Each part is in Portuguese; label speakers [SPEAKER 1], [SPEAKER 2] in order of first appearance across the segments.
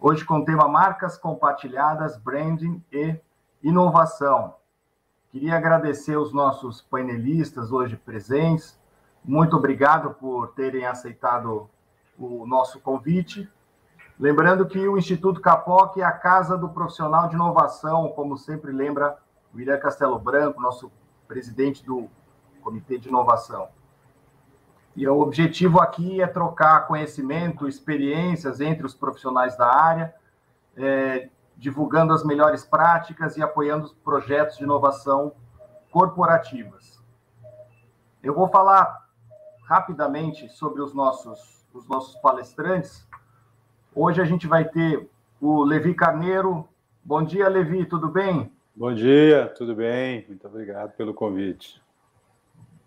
[SPEAKER 1] hoje com o tema Marcas Compartilhadas, Branding e Inovação. Queria agradecer os nossos painelistas hoje presentes. Muito obrigado por terem aceitado o nosso convite. Lembrando que o Instituto Capoc é a casa do profissional de inovação, como sempre lembra William Castelo Branco, nosso presidente do Comitê de Inovação. E o objetivo aqui é trocar conhecimento, experiências entre os profissionais da área, é, divulgando as melhores práticas e apoiando os projetos de inovação corporativas. Eu vou falar rapidamente sobre os nossos, os nossos palestrantes. Hoje a gente vai ter o Levi Carneiro. Bom dia, Levi, tudo bem?
[SPEAKER 2] Bom dia, tudo bem? Muito obrigado pelo convite.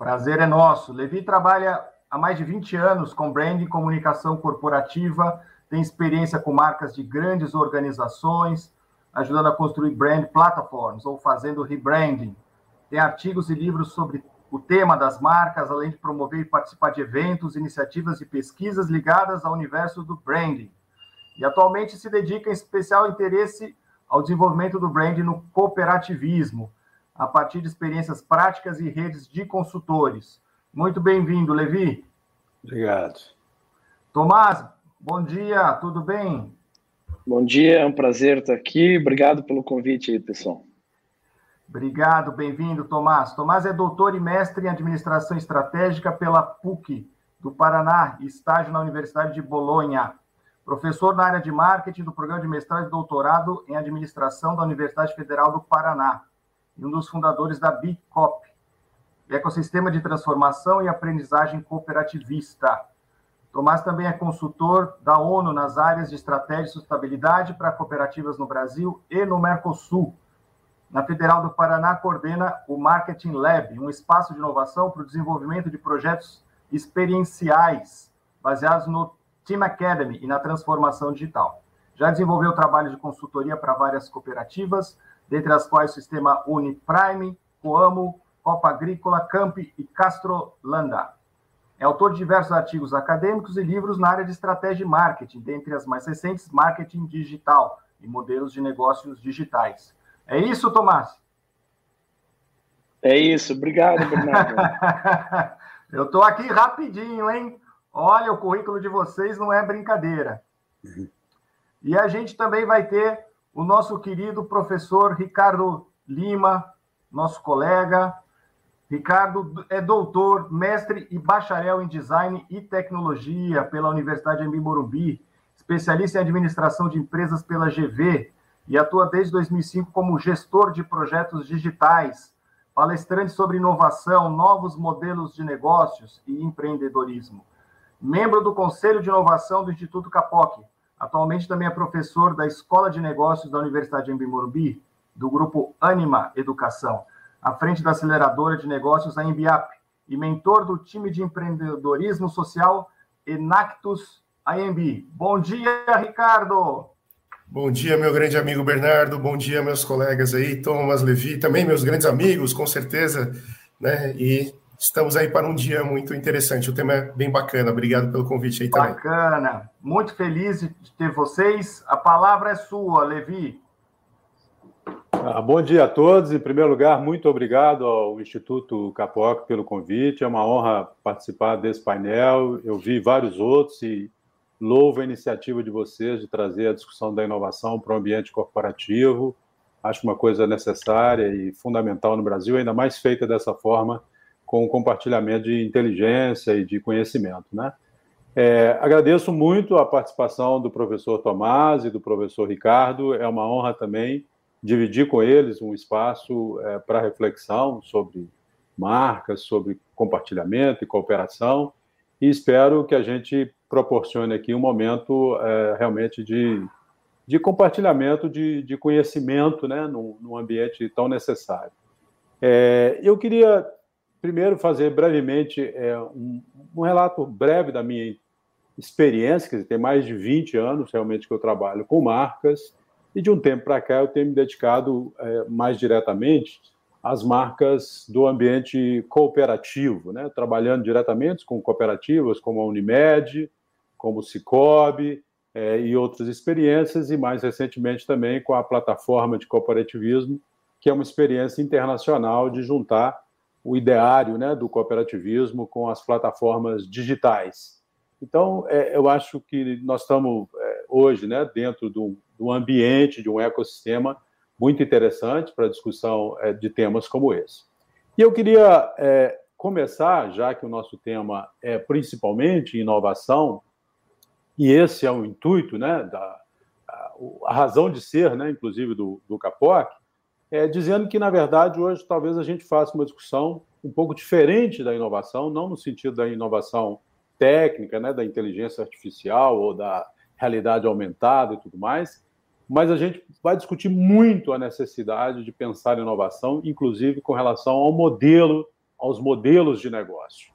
[SPEAKER 1] Prazer é nosso. Levi trabalha há mais de 20 anos com branding e comunicação corporativa, tem experiência com marcas de grandes organizações, ajudando a construir brand platforms ou fazendo rebranding. Tem artigos e livros sobre o tema das marcas, além de promover e participar de eventos, iniciativas e pesquisas ligadas ao universo do branding. E atualmente se dedica em especial interesse ao desenvolvimento do branding no cooperativismo, a partir de experiências práticas e redes de consultores. Muito bem-vindo, Levi.
[SPEAKER 2] Obrigado.
[SPEAKER 1] Tomás, bom dia, tudo bem?
[SPEAKER 3] Bom dia, é um prazer estar aqui. Obrigado pelo convite aí, pessoal.
[SPEAKER 1] Obrigado, bem-vindo, Tomás. Tomás é doutor e mestre em administração estratégica pela PUC do Paraná, estágio na Universidade de Bolonha. Professor na área de marketing do programa de mestrado e doutorado em administração da Universidade Federal do Paraná e um dos fundadores da BICOP, Ecossistema de Transformação e Aprendizagem Cooperativista. Tomás também é consultor da ONU nas áreas de estratégia e sustentabilidade para cooperativas no Brasil e no Mercosul. Na Federal do Paraná, coordena o Marketing Lab, um espaço de inovação para o desenvolvimento de projetos experienciais baseados no Team Academy e na transformação digital. Já desenvolveu trabalho de consultoria para várias cooperativas, dentre as quais o sistema Uniprime, Coamo, Copa Agrícola, Camp e Castrolanda. É autor de diversos artigos acadêmicos e livros na área de estratégia e marketing, dentre as mais recentes, marketing digital e modelos de negócios digitais. É isso, Tomás?
[SPEAKER 3] É isso, obrigado, Bernardo.
[SPEAKER 1] Eu estou aqui rapidinho, hein? Olha, o currículo de vocês não é brincadeira. Uhum. E a gente também vai ter o nosso querido professor Ricardo Lima, nosso colega. Ricardo é doutor, mestre e bacharel em design e tecnologia pela Universidade de Morumbi, especialista em administração de empresas pela GV e atua desde 2005 como gestor de projetos digitais, palestrante sobre inovação, novos modelos de negócios e empreendedorismo. Membro do Conselho de Inovação do Instituto Capoc, Atualmente também é professor da Escola de Negócios da Universidade de Morumbi, do grupo Anima Educação, à frente da aceleradora de negócios a Embiap, e mentor do time de empreendedorismo social Enactus AMB. Bom dia, Ricardo!
[SPEAKER 4] Bom dia, meu grande amigo Bernardo. Bom dia, meus colegas aí, Thomas, Levi, também meus grandes amigos, com certeza, né? E estamos aí para um dia muito interessante. O tema é bem bacana. Obrigado pelo convite aí
[SPEAKER 1] também. Bacana. Muito feliz de ter vocês. A palavra é sua, Levi.
[SPEAKER 2] Ah, bom dia a todos. Em primeiro lugar, muito obrigado ao Instituto Capoc pelo convite. É uma honra participar desse painel. Eu vi vários outros e louvo a iniciativa de vocês de trazer a discussão da inovação para o ambiente corporativo. Acho uma coisa necessária e fundamental no Brasil, ainda mais feita dessa forma com o compartilhamento de inteligência e de conhecimento, né? É, agradeço muito a participação do professor Tomás e do professor Ricardo. É uma honra também dividir com eles um espaço é, para reflexão sobre marcas, sobre compartilhamento e cooperação. E espero que a gente proporcione aqui um momento é, realmente de, de compartilhamento de, de conhecimento né, num, num ambiente tão necessário. É, eu queria primeiro fazer brevemente é, um, um, relato breve da minha experiência, que tem mais de 20 anos realmente que eu trabalho com marcas, e de um tempo para cá eu tenho me dedicado é, mais diretamente às marcas do ambiente cooperativo, né? trabalhando diretamente com cooperativas como a Unimed, como o Cicobi, é, e outras experiências, e mais recentemente também com a plataforma de cooperativismo, que é uma experiência internacional de juntar o ideário né, do cooperativismo com as plataformas digitais. Então, é, eu acho que nós estamos é, hoje né, dentro do, do, ambiente, de um ecossistema muito interessante para a discussão é, de temas como esse. E eu queria é, começar, já que o nosso tema é principalmente inovação, e esse é o intuito, né, da, a, a razão de ser, né, inclusive do, do CAPOC, é, dizendo que, na verdade, hoje talvez a gente faça uma discussão um pouco diferente da inovação, não no sentido da inovação técnica, né, da inteligência artificial ou da realidade aumentada e tudo mais, mas a gente vai discutir muito a necessidade de pensar inovação, inclusive com relação ao modelo, aos modelos de negócio.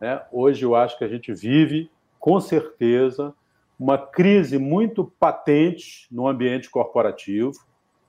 [SPEAKER 2] Né? Hoje eu acho que a gente vive, com certeza, uma crise muito patente no ambiente corporativo,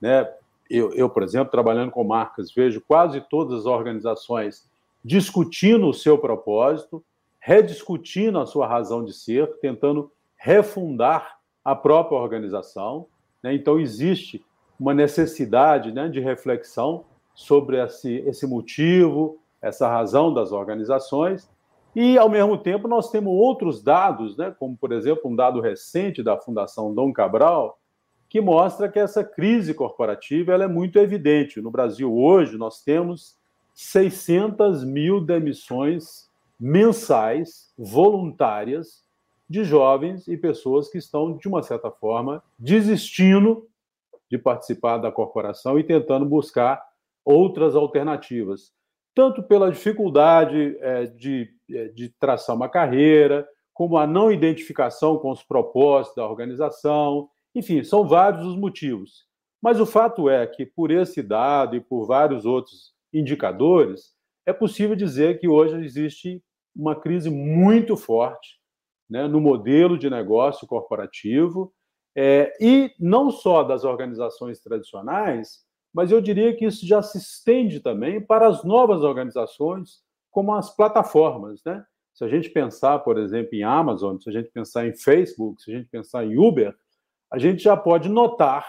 [SPEAKER 2] né? Eu, eu, por exemplo, trabalhando com marcas, vejo quase todas as organizações discutindo o seu propósito, rediscutindo a sua razão de ser, tentando refundar a própria organização. Né? Então, existe uma necessidade né, de reflexão sobre esse, esse motivo, essa razão das organizações. E, ao mesmo tempo, nós temos outros dados, né, como, por exemplo, um dado recente da Fundação Dom Cabral, que mostra que essa crise corporativa ela é muito evidente. No Brasil, hoje, nós temos 600 mil demissões mensais, voluntárias, de jovens e pessoas que estão, de uma certa forma, desistindo de participar da corporação e tentando buscar outras alternativas, tanto pela dificuldade é, de, é, de traçar uma carreira, como a não identificação com os propósitos da organização, enfim, são vários os motivos. Mas o fato é que, por esse dado e por vários outros indicadores, é possível dizer que hoje existe uma crise muito forte né, no modelo de negócio corporativo, é, e não só das organizações tradicionais, mas eu diria que isso já se estende também para as novas organizações, como as plataformas. Né? Se a gente pensar, por exemplo, em Amazon, se a gente pensar em Facebook, se a gente pensar em Uber, a gente já pode notar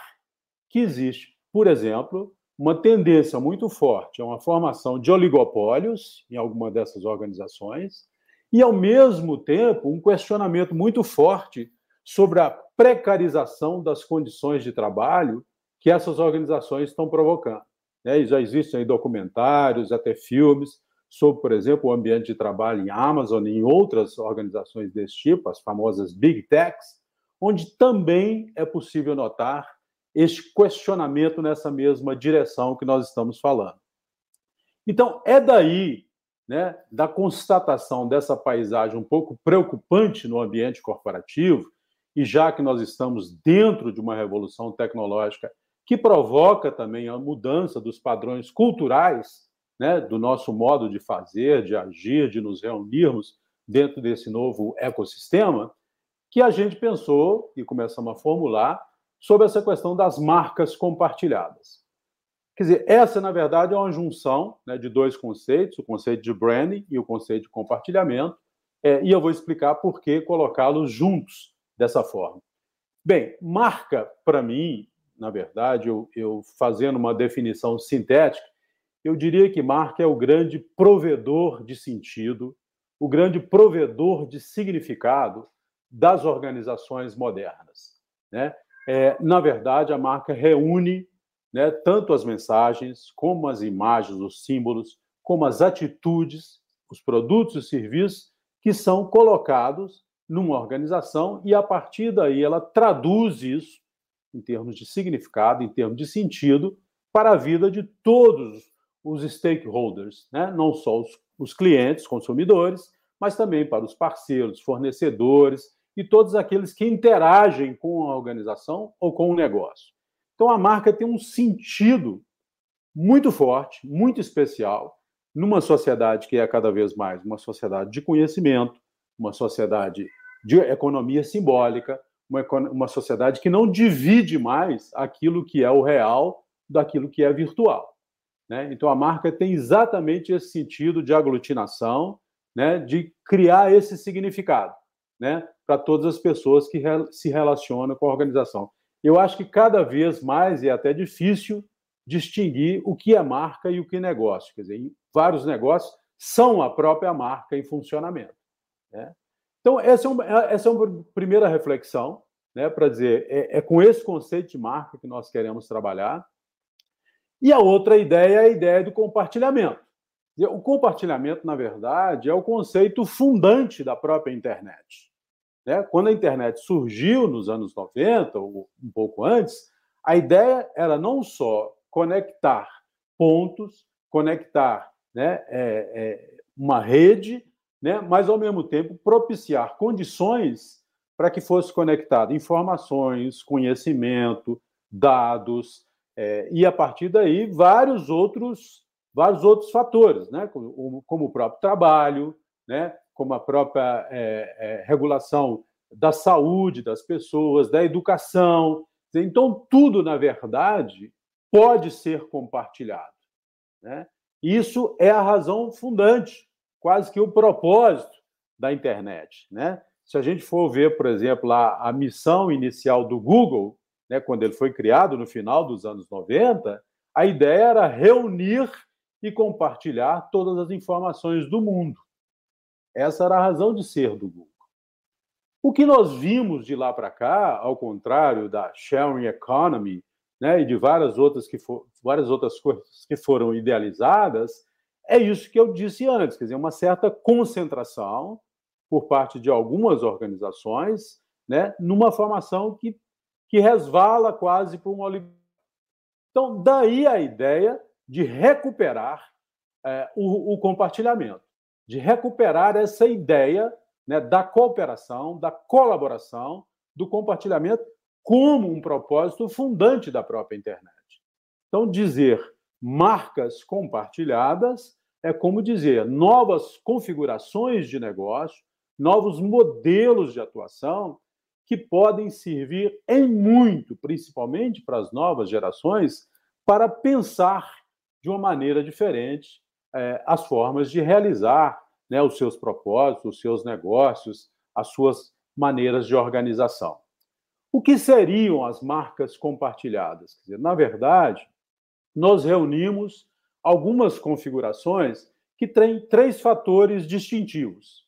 [SPEAKER 2] que existe, por exemplo, uma tendência muito forte a uma formação de oligopólios em alguma dessas organizações e, ao mesmo tempo, um questionamento muito forte sobre a precarização das condições de trabalho que essas organizações estão provocando. Né? E já existem documentários, até filmes, sobre, por exemplo, o ambiente de trabalho em Amazon e em outras organizações desse tipo, as famosas Big Techs, onde também é possível notar este questionamento nessa mesma direção que nós estamos falando. Então, é daí, né, da constatação dessa paisagem um pouco preocupante no ambiente corporativo, e já que nós estamos dentro de uma revolução tecnológica que provoca também a mudança dos padrões culturais, né, do nosso modo de fazer, de agir, de nos reunirmos dentro desse novo ecossistema, que a gente pensou e começamos a formular sobre essa questão das marcas compartilhadas. Quer dizer, essa, na verdade, é uma junção né, de dois conceitos, o conceito de branding e o conceito de compartilhamento, é, e eu vou explicar por que colocá-los juntos dessa forma. Bem, marca, para mim, na verdade, eu, eu fazendo uma definição sintética, eu diria que marca é o grande provedor de sentido, o grande provedor de significado das organizações modernas. Né? É, na verdade, a marca reúne né, tanto as mensagens, como as imagens, os símbolos, como as atitudes, os produtos e serviços que são colocados numa organização e, a partir daí, ela traduz isso em termos de significado, em termos de sentido, para a vida de todos os stakeholders, né? não só os, os clientes, consumidores, mas também para os parceiros, fornecedores e todos aqueles que interagem com a organização ou com o negócio. Então, a marca tem um sentido muito forte, muito especial, numa sociedade que é cada vez mais uma sociedade de conhecimento, uma sociedade de economia simbólica, uma, uma sociedade que não divide mais aquilo que é o real daquilo que é virtual. Né? Então, a marca tem exatamente esse sentido de aglutinação, né? de criar esse significado né, para todas as pessoas que se relacionam com a organização. Eu acho que cada vez mais é até difícil distinguir o que é marca e o que é negócio. Quer dizer, vários negócios são a própria marca em funcionamento. Né? Então, essa é, uma, essa é uma primeira reflexão, né, para dizer, é, é com esse conceito de marca que nós queremos trabalhar. E a outra ideia é a ideia do compartilhamento. O compartilhamento, na verdade, é o conceito fundante da própria internet. Né? Quando a internet surgiu nos anos 90, ou um pouco antes, a ideia era não só conectar pontos, conectar né, é, é, uma rede, né, mas, ao mesmo tempo, propiciar condições para que fosse conectado informações, conhecimento, dados, é, e, a partir daí, vários outros vários outros fatores, né? como, como o próprio trabalho, né? Como a própria é, é, regulação da saúde das pessoas, da educação. Então, tudo, na verdade, pode ser compartilhado. Né? Isso é a razão fundante, quase que o propósito da internet. Né? Se a gente for ver, por exemplo, a, a missão inicial do Google, né, quando ele foi criado no final dos anos 90, a ideia era reunir e compartilhar todas as informações do mundo. Essa era a razão de ser do Google. O que nós vimos de lá para cá, ao contrário da sharing economy, né, e de várias outras que for, várias outras coisas que foram idealizadas, é isso que eu disse antes, quer dizer, uma certa concentração por parte de algumas organizações, né, numa formação que, que resvala quase para um. Então, daí a ideia de recuperar é, o, o, compartilhamento, de recuperar essa ideia né, da cooperação, da colaboração, do compartilhamento como um propósito fundante da própria internet. Então, dizer marcas compartilhadas é como dizer novas configurações de negócio, novos modelos de atuação que podem servir em muito, principalmente para as novas gerações, para pensar de uma maneira diferente é, as formas de realizar né, os seus propósitos, os seus negócios, as suas maneiras de organização. O que seriam as marcas compartilhadas? Dizer, na verdade, nós reunimos algumas configurações que têm três fatores distintivos.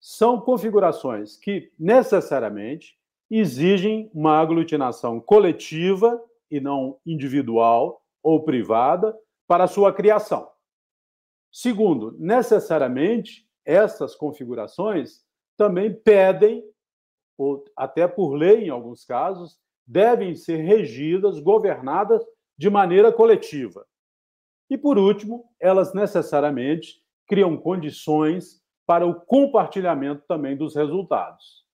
[SPEAKER 2] São configurações que necessariamente exigem uma aglutinação coletiva e não individual ou privada, para a sua criação. Segundo, necessariamente, essas configurações também pedem, ou até por lei em alguns casos, devem ser regidas, governadas de maneira coletiva. E, por último, elas necessariamente criam condições para o compartilhamento também dos resultados.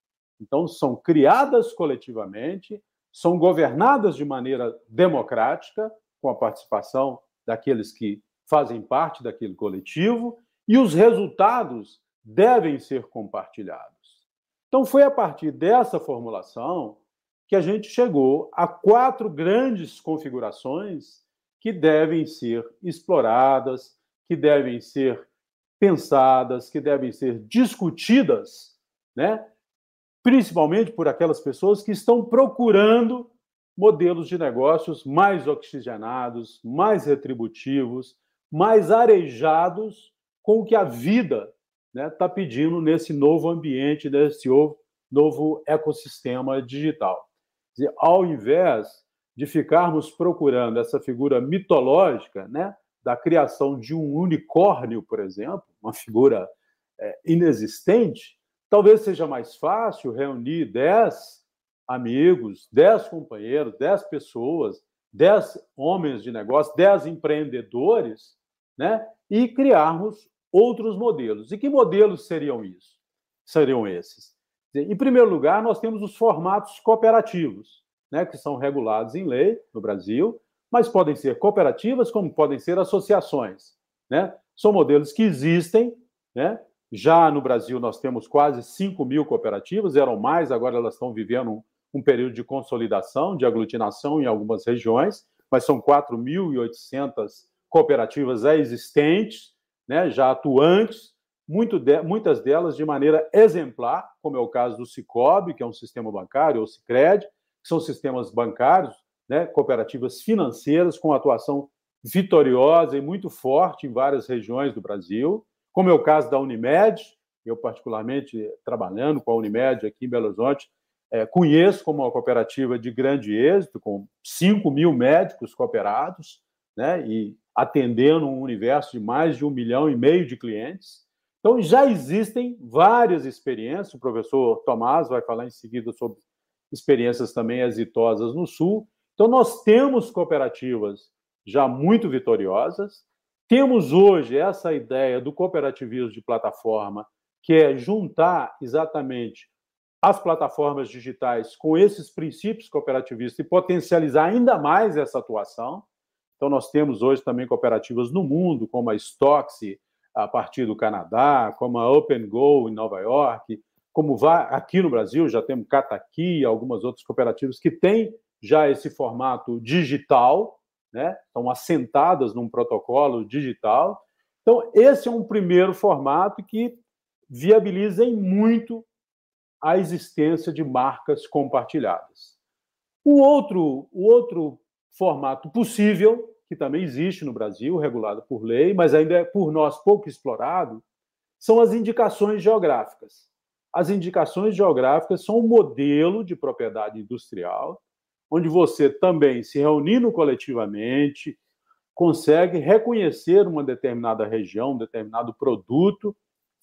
[SPEAKER 2] Então, são criadas coletivamente, são governadas de maneira democrática, com a participação daqueles que fazem parte daquele coletivo, e os resultados devem ser compartilhados. Então, foi a partir dessa formulação que a gente chegou a quatro grandes configurações que devem ser exploradas, que devem ser pensadas, que devem ser discutidas, né? principalmente por aquelas pessoas que estão procurando modelos de negócios mais oxigenados, mais retributivos, mais arejados com o que a vida está né, tá pedindo nesse novo ambiente, nesse novo ecossistema digital. Dizer, ao invés de ficarmos procurando essa figura mitológica né, da criação de um unicórnio, por exemplo, uma figura é, inexistente, talvez seja mais fácil reunir dez amigos, dez companheiros, dez pessoas, dez homens de negócio, dez empreendedores, né? E criarmos outros modelos. E que modelos seriam isso? Seriam esses? Em primeiro lugar, nós temos os formatos cooperativos, né, que são regulados em lei no Brasil, mas podem ser cooperativas, como podem ser associações. Né? São modelos que existem, né? Já no Brasil, nós temos quase 5 mil cooperativas, eram mais, agora elas estão vivendo um período de consolidação, de aglutinação em algumas regiões, mas são 4.800 cooperativas existentes, né, já atuantes, de, muitas delas de maneira exemplar, como é o caso do Cicobi, que é um sistema bancário, ou Cicred, que são sistemas bancários, né, cooperativas financeiras com atuação vitoriosa e muito forte em várias regiões do Brasil, como é o caso da Unimed, eu particularmente trabalhando com a Unimed aqui em Belo Horizonte, é, conheço como uma cooperativa de grande êxito, com 5 mil médicos cooperados, né, e atendendo um universo de mais de um milhão e meio de clientes. Então, já existem várias experiências, o professor Tomás vai falar em seguida sobre experiências também exitosas no Sul. Então, nós temos cooperativas já muito vitoriosas, temos hoje essa ideia do cooperativismo de plataforma, que é juntar exatamente as plataformas digitais com esses princípios cooperativistas e potencializar ainda mais essa atuação. Então, nós temos hoje também cooperativas no mundo, como a Stoxy, a partir do Canadá, como a OpenGo em Nova York, como aqui no Brasil já temos Cataqui e algumas outras cooperativas que têm já esse formato digital, né? estão assentadas num protocolo digital. Então, esse é um primeiro formato que viabiliza muito a existência de marcas compartilhadas. O outro, o outro formato possível, que também existe no Brasil, regulado por lei, mas ainda é por nós pouco explorado, são as indicações geográficas. As indicações geográficas são um modelo de propriedade industrial, onde você também, se reunindo coletivamente, consegue reconhecer uma determinada região, um determinado produto,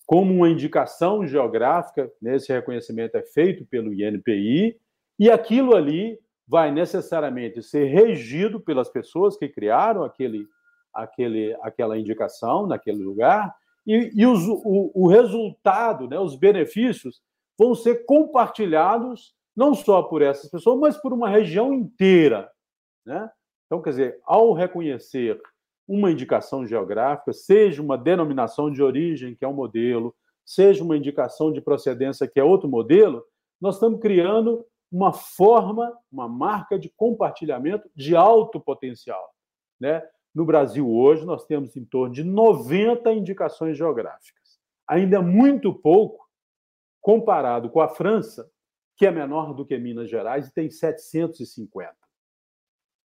[SPEAKER 2] como uma indicação geográfica, né? esse reconhecimento é feito pelo INPI, e aquilo ali vai necessariamente ser regido pelas pessoas que criaram aquele, aquele, aquela indicação naquele lugar, e, e os, o, o resultado, né, os benefícios, vão ser compartilhados não só por essas pessoas, mas por uma região inteira. Né? Então, quer dizer, ao reconhecer uma indicação geográfica, seja uma denominação de origem, que é um modelo, seja uma indicação de procedência, que é outro modelo, nós estamos criando uma forma, uma marca de compartilhamento de alto potencial. Né? No Brasil, hoje, nós temos em torno de 90 indicações geográficas. Ainda é muito pouco comparado com a França, que é menor do que Minas Gerais e tem 750.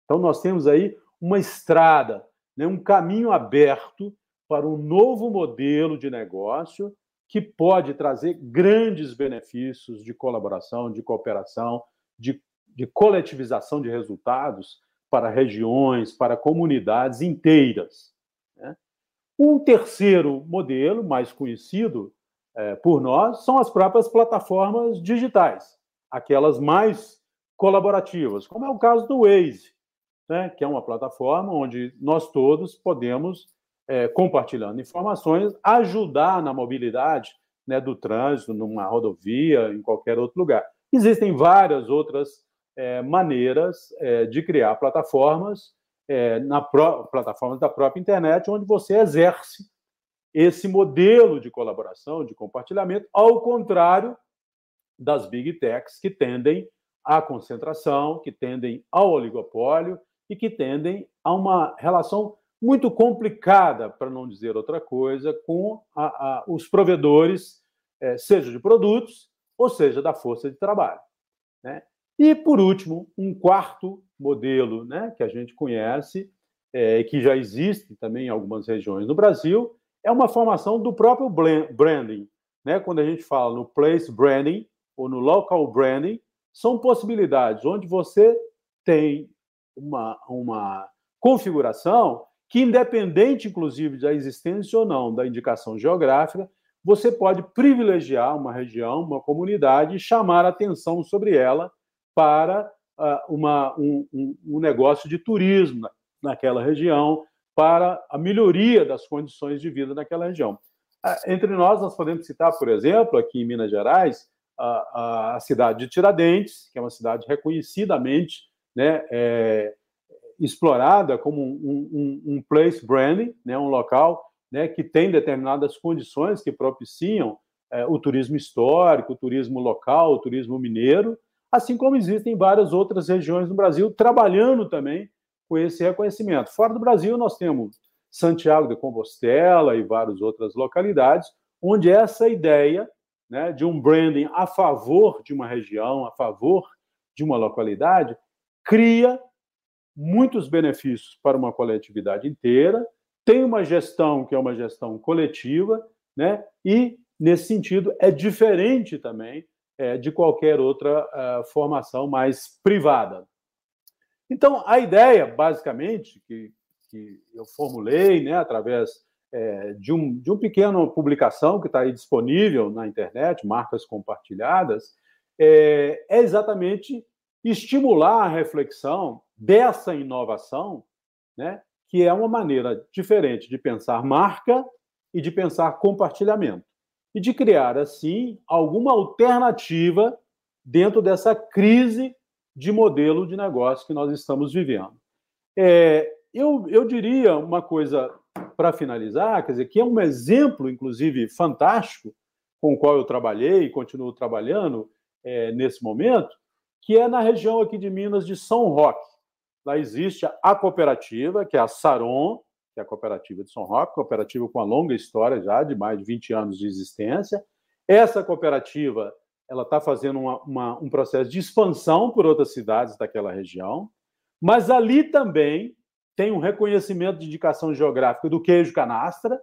[SPEAKER 2] Então, nós temos aí uma estrada né, um caminho aberto para um novo modelo de negócio que pode trazer grandes benefícios de colaboração, de cooperação, de, de coletivização de resultados para regiões, para comunidades inteiras. Né? Um terceiro modelo, mais conhecido é, por nós, são as próprias plataformas digitais, aquelas mais colaborativas, como é o caso do Waze né, que é uma plataforma onde nós todos podemos, é, compartilhando informações, ajudar na mobilidade né, do trânsito, numa rodovia, em qualquer outro lugar. Existem várias outras é, maneiras é, de criar plataformas é, na plataformas da própria internet, onde você exerce esse modelo de colaboração, de compartilhamento, ao contrário das big techs que tendem à concentração, que tendem ao oligopólio e que tendem a uma relação muito complicada, para não dizer outra coisa, com a, a, os provedores, é, seja de produtos ou seja da força de trabalho. Né? E, por último, um quarto modelo né, que a gente conhece, é, que já existe também em algumas regiões no Brasil, é uma formação do próprio branding. Né? Quando a gente fala no place branding ou no local branding, são possibilidades onde você tem uma, uma configuração que, independente, inclusive, da existência ou não da indicação geográfica, você pode privilegiar uma região, uma comunidade e chamar atenção sobre ela para uh, uma, um, um, negócio de turismo naquela região, para a melhoria das condições de vida naquela região. Uh, entre nós, nós podemos citar, por exemplo, aqui em Minas Gerais, a, a cidade de Tiradentes, que é uma cidade reconhecidamente né, é, explorada como um, um, um, place branding, né, um local né, que tem determinadas condições que propiciam é, o turismo histórico, o turismo local, o turismo mineiro, assim como existem várias outras regiões no Brasil trabalhando também com esse reconhecimento. Fora do Brasil, nós temos Santiago de Compostela e várias outras localidades, onde essa ideia né, de um branding a favor de uma região, a favor de uma localidade, cria muitos benefícios para uma coletividade inteira, tem uma gestão que é uma gestão coletiva, né, e, nesse sentido, é diferente também é, de qualquer outra uh, formação mais privada. Então, a ideia, basicamente, que, que eu formulei né, através é, de, um, de uma pequena publicação que está aí disponível na internet, marcas compartilhadas, é, é exatamente estimular a reflexão dessa inovação, né, que é uma maneira diferente de pensar marca e de pensar compartilhamento. E de criar, assim, alguma alternativa dentro dessa crise de modelo de negócio que nós estamos vivendo. É, eu, eu diria uma coisa para finalizar, quer dizer, que é um exemplo, inclusive, fantástico, com o qual eu trabalhei e continuo trabalhando é, nesse momento, que é na região aqui de Minas de São Roque. Lá existe a cooperativa, que é a Saron, que é a cooperativa de São Roque, cooperativa com uma longa história já, de mais de 20 anos de existência. Essa cooperativa ela está fazendo uma, uma, um processo de expansão por outras cidades daquela região, mas ali também tem um reconhecimento de indicação geográfica do queijo canastra.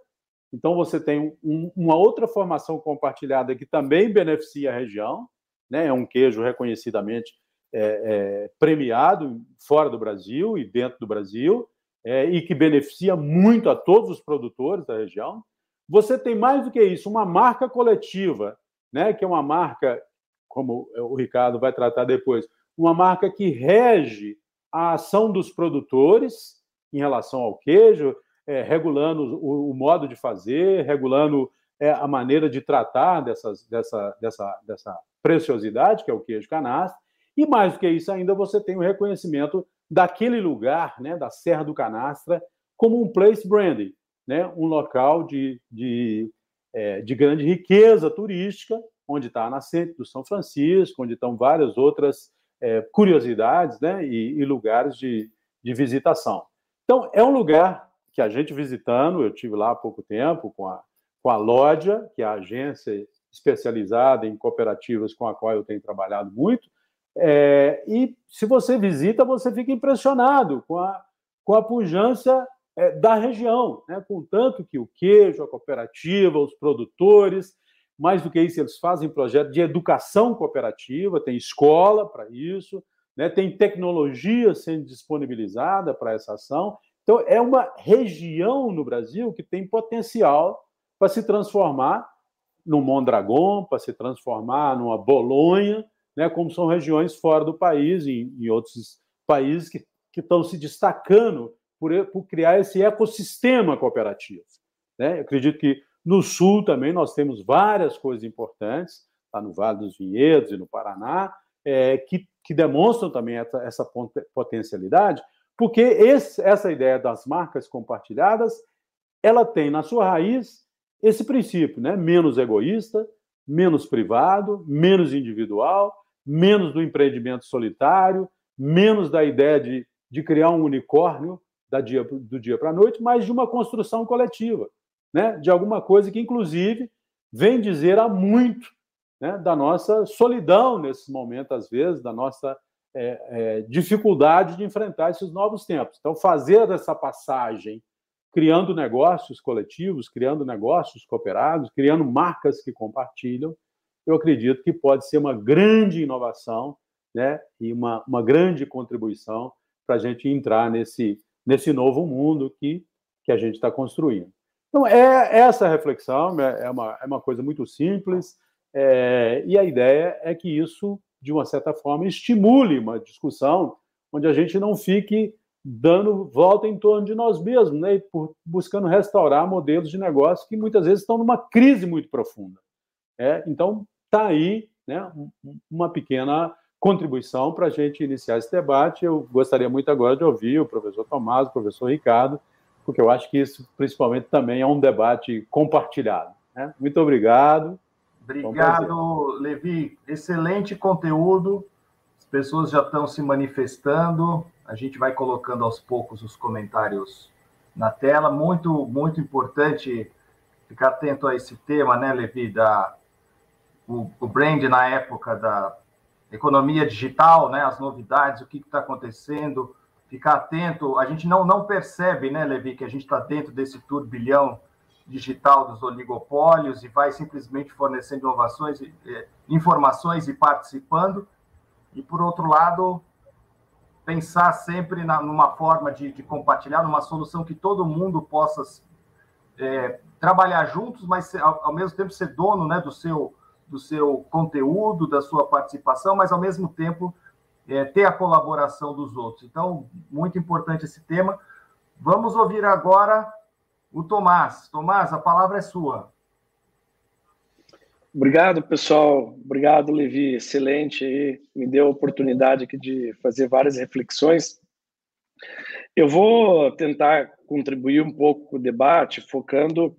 [SPEAKER 2] Então, você tem um, uma outra formação compartilhada que também beneficia a região. Né? É um queijo reconhecidamente é, é, premiado fora do Brasil e dentro do Brasil, é, e que beneficia muito a todos os produtores da região. Você tem mais do que isso, uma marca coletiva, né? que é uma marca, como o Ricardo vai tratar depois, uma marca que rege a ação dos produtores em relação ao queijo, é, regulando o, o, modo de fazer, regulando é, a maneira de tratar dessas, dessa, dessa, dessa preciosidade, que é o queijo canastra. E mais do que isso ainda, você tem o reconhecimento daquele lugar, né, da Serra do Canastra, como um place branding, né, um local de, de, é, de grande riqueza turística, onde está a nascente do São Francisco, onde estão várias outras é, curiosidades né, e, e lugares de, de visitação. Então, é um lugar que a gente visitando, eu tive lá há pouco tempo com a, com a Lódia, que é a agência especializada em cooperativas com a qual eu tenho trabalhado muito, é, e se você visita, você fica impressionado com a, com a pujança é, da região, né? com tanto que o queijo, a cooperativa, os produtores, mais do que isso, eles fazem projeto de educação cooperativa, tem escola para isso, né? tem tecnologia sendo disponibilizada para essa ação. Então, é uma região no Brasil que tem potencial para se transformar num Mondragon, para se transformar numa Bolonha, né? como são regiões fora do país e em outros países que, que estão se destacando por, por criar esse ecossistema cooperativo. Né? Eu acredito que no Sul também nós temos várias coisas importantes, lá no Vale dos Vinhedos e no Paraná, é, que que demonstram também essa, essa potencialidade, porque esse, essa ideia das marcas compartilhadas, ela tem na sua raiz esse princípio, né? Menos egoísta, menos privado, menos individual, menos do empreendimento solitário, menos da ideia de, de criar um unicórnio da dia, do dia para a noite, mas de uma construção coletiva, né? De alguma coisa que, inclusive, vem dizer há muito né, da nossa solidão nesse momento, às vezes, da nossa é, é, dificuldade de enfrentar esses novos tempos. Então, fazer essa passagem, criando negócios coletivos, criando negócios cooperados, criando marcas que compartilham, eu acredito que pode ser uma grande inovação né, e uma, uma grande contribuição para a gente entrar nesse, nesse novo mundo que, que a gente está construindo. Então, é essa reflexão, é, é uma, é uma coisa muito simples, é, e a ideia é que isso, de uma certa forma, estimule uma discussão onde a gente não fique dando volta em torno de nós mesmos, né, por, buscando restaurar modelos de negócio que muitas vezes estão numa crise muito profunda. É, então, está aí né, uma pequena contribuição para a gente iniciar esse debate. Eu gostaria muito agora de ouvir o professor Tomás, o professor Ricardo, porque eu acho que isso, principalmente, também é um debate compartilhado. Né? Muito obrigado.
[SPEAKER 1] Obrigado, Levi. Excelente conteúdo. As pessoas já estão se manifestando. A gente vai colocando aos poucos os comentários na tela. Muito, muito importante ficar atento a esse tema, né, Levi, da, o, o brand na época da economia digital, né, as novidades, o que está acontecendo, ficar atento. A gente não, não percebe, né, Levi, que a gente está dentro desse turbilhão digital dos oligopólios e vai simplesmente fornecendo inovações, informações e participando. E, por outro lado, pensar sempre na, numa forma de, de, compartilhar, numa solução que todo mundo possa é, trabalhar juntos, mas ao, ao, mesmo tempo ser dono né, do, seu, do seu conteúdo, da sua participação, mas ao mesmo tempo é, ter a colaboração dos outros. Então, muito importante esse tema. Vamos ouvir agora o Tomás. Tomás, a palavra é sua.
[SPEAKER 3] Obrigado, pessoal. Obrigado, Levi. Excelente. Me deu a oportunidade aqui de fazer várias reflexões. Eu vou tentar contribuir um pouco com o debate, focando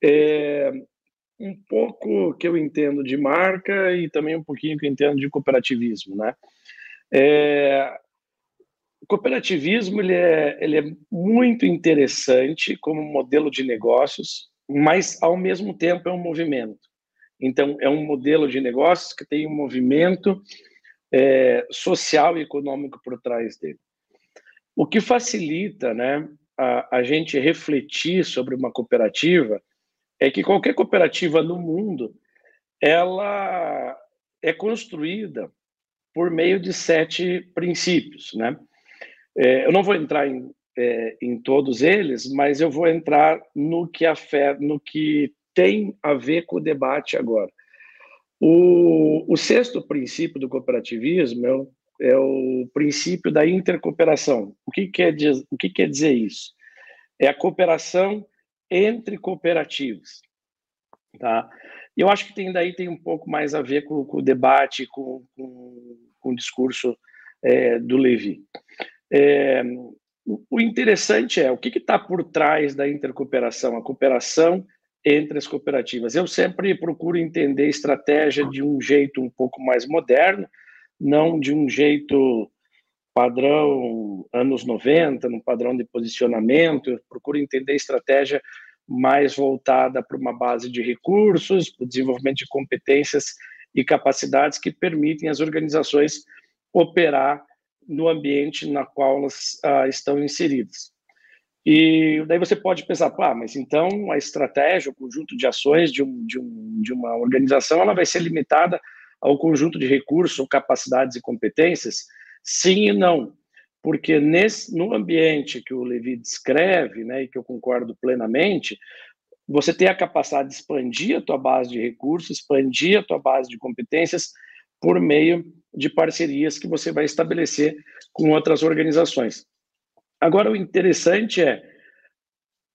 [SPEAKER 3] é, um pouco que eu entendo de marca e também um pouquinho que eu entendo de cooperativismo, né? É, o cooperativismo ele é, ele é muito interessante como modelo de negócios, mas ao mesmo tempo é um movimento. Então, é um modelo de negócios que tem um movimento é, social e econômico por trás dele. O que facilita né, a, a gente refletir sobre uma cooperativa é que qualquer cooperativa no mundo ela é construída por meio de sete princípios, né? É, eu não vou entrar em, é, em todos eles, mas eu vou entrar no que a fé, no que tem a ver com o debate agora. O, o sexto princípio do cooperativismo é o, é o princípio da intercooperação. O que quer, dizer, o que quer dizer isso? É a cooperação entre cooperativas. Tá? Eu acho que tem daí tem um pouco mais a ver com, com o debate, com, com, com o discurso é, do Levi. É, o interessante é o que está por trás da intercooperação, a cooperação entre as cooperativas. Eu sempre procuro entender estratégia de um jeito um pouco mais moderno, não de um jeito padrão anos 90, no padrão de posicionamento. Eu procuro entender estratégia mais voltada para uma base de recursos, para o desenvolvimento de competências e capacidades que permitem às organizações operar no ambiente na qual elas ah, estão inseridas. E daí você pode pensar, pá, mas então a estratégia, o conjunto de ações de, um, de, um, de uma organização, ela vai ser limitada ao conjunto de recursos, capacidades e competências? Sim e não, porque nesse, no ambiente que o Levi descreve, né, e que eu concordo plenamente, você tem a capacidade de expandir a tua base de recursos, expandir a tua base de competências por meio de parcerias que você vai estabelecer com outras organizações. Agora, o interessante é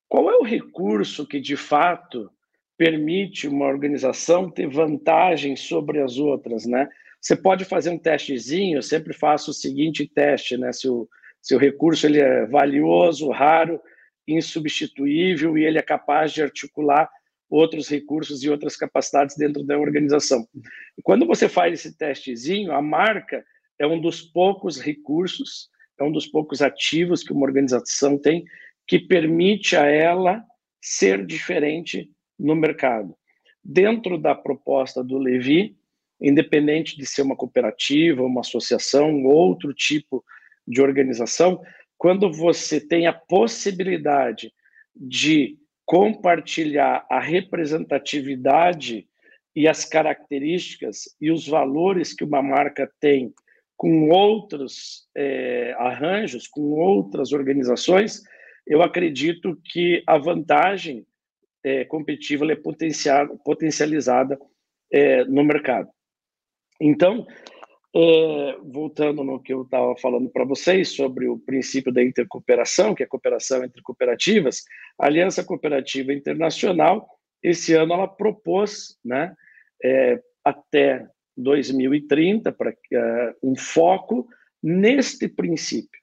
[SPEAKER 3] qual é o recurso que de fato permite uma organização ter vantagem sobre as outras, né? Você pode fazer um testezinho, eu sempre faço o seguinte teste, né? Se o, se o recurso ele é valioso, raro, insubstituível e ele é capaz de articular outros recursos e outras capacidades dentro da organização. quando você faz esse testezinho, a marca é um dos poucos recursos é um dos poucos ativos que uma organização tem que permite a ela ser diferente no mercado. Dentro da proposta do Levi, independente de ser uma cooperativa, uma associação, outro tipo de organização, quando você tem a possibilidade de compartilhar a representatividade e as características e os valores que uma marca tem com outros é, arranjos, com outras organizações, eu acredito que a vantagem é, competitiva é potencial, potencializada é, no mercado. Então, é, voltando no que eu estava falando para vocês sobre o princípio da intercooperação, que é a cooperação entre cooperativas, a Aliança Cooperativa Internacional, esse ano, ela propôs, né, é, até 2030 para uh, um foco neste princípio.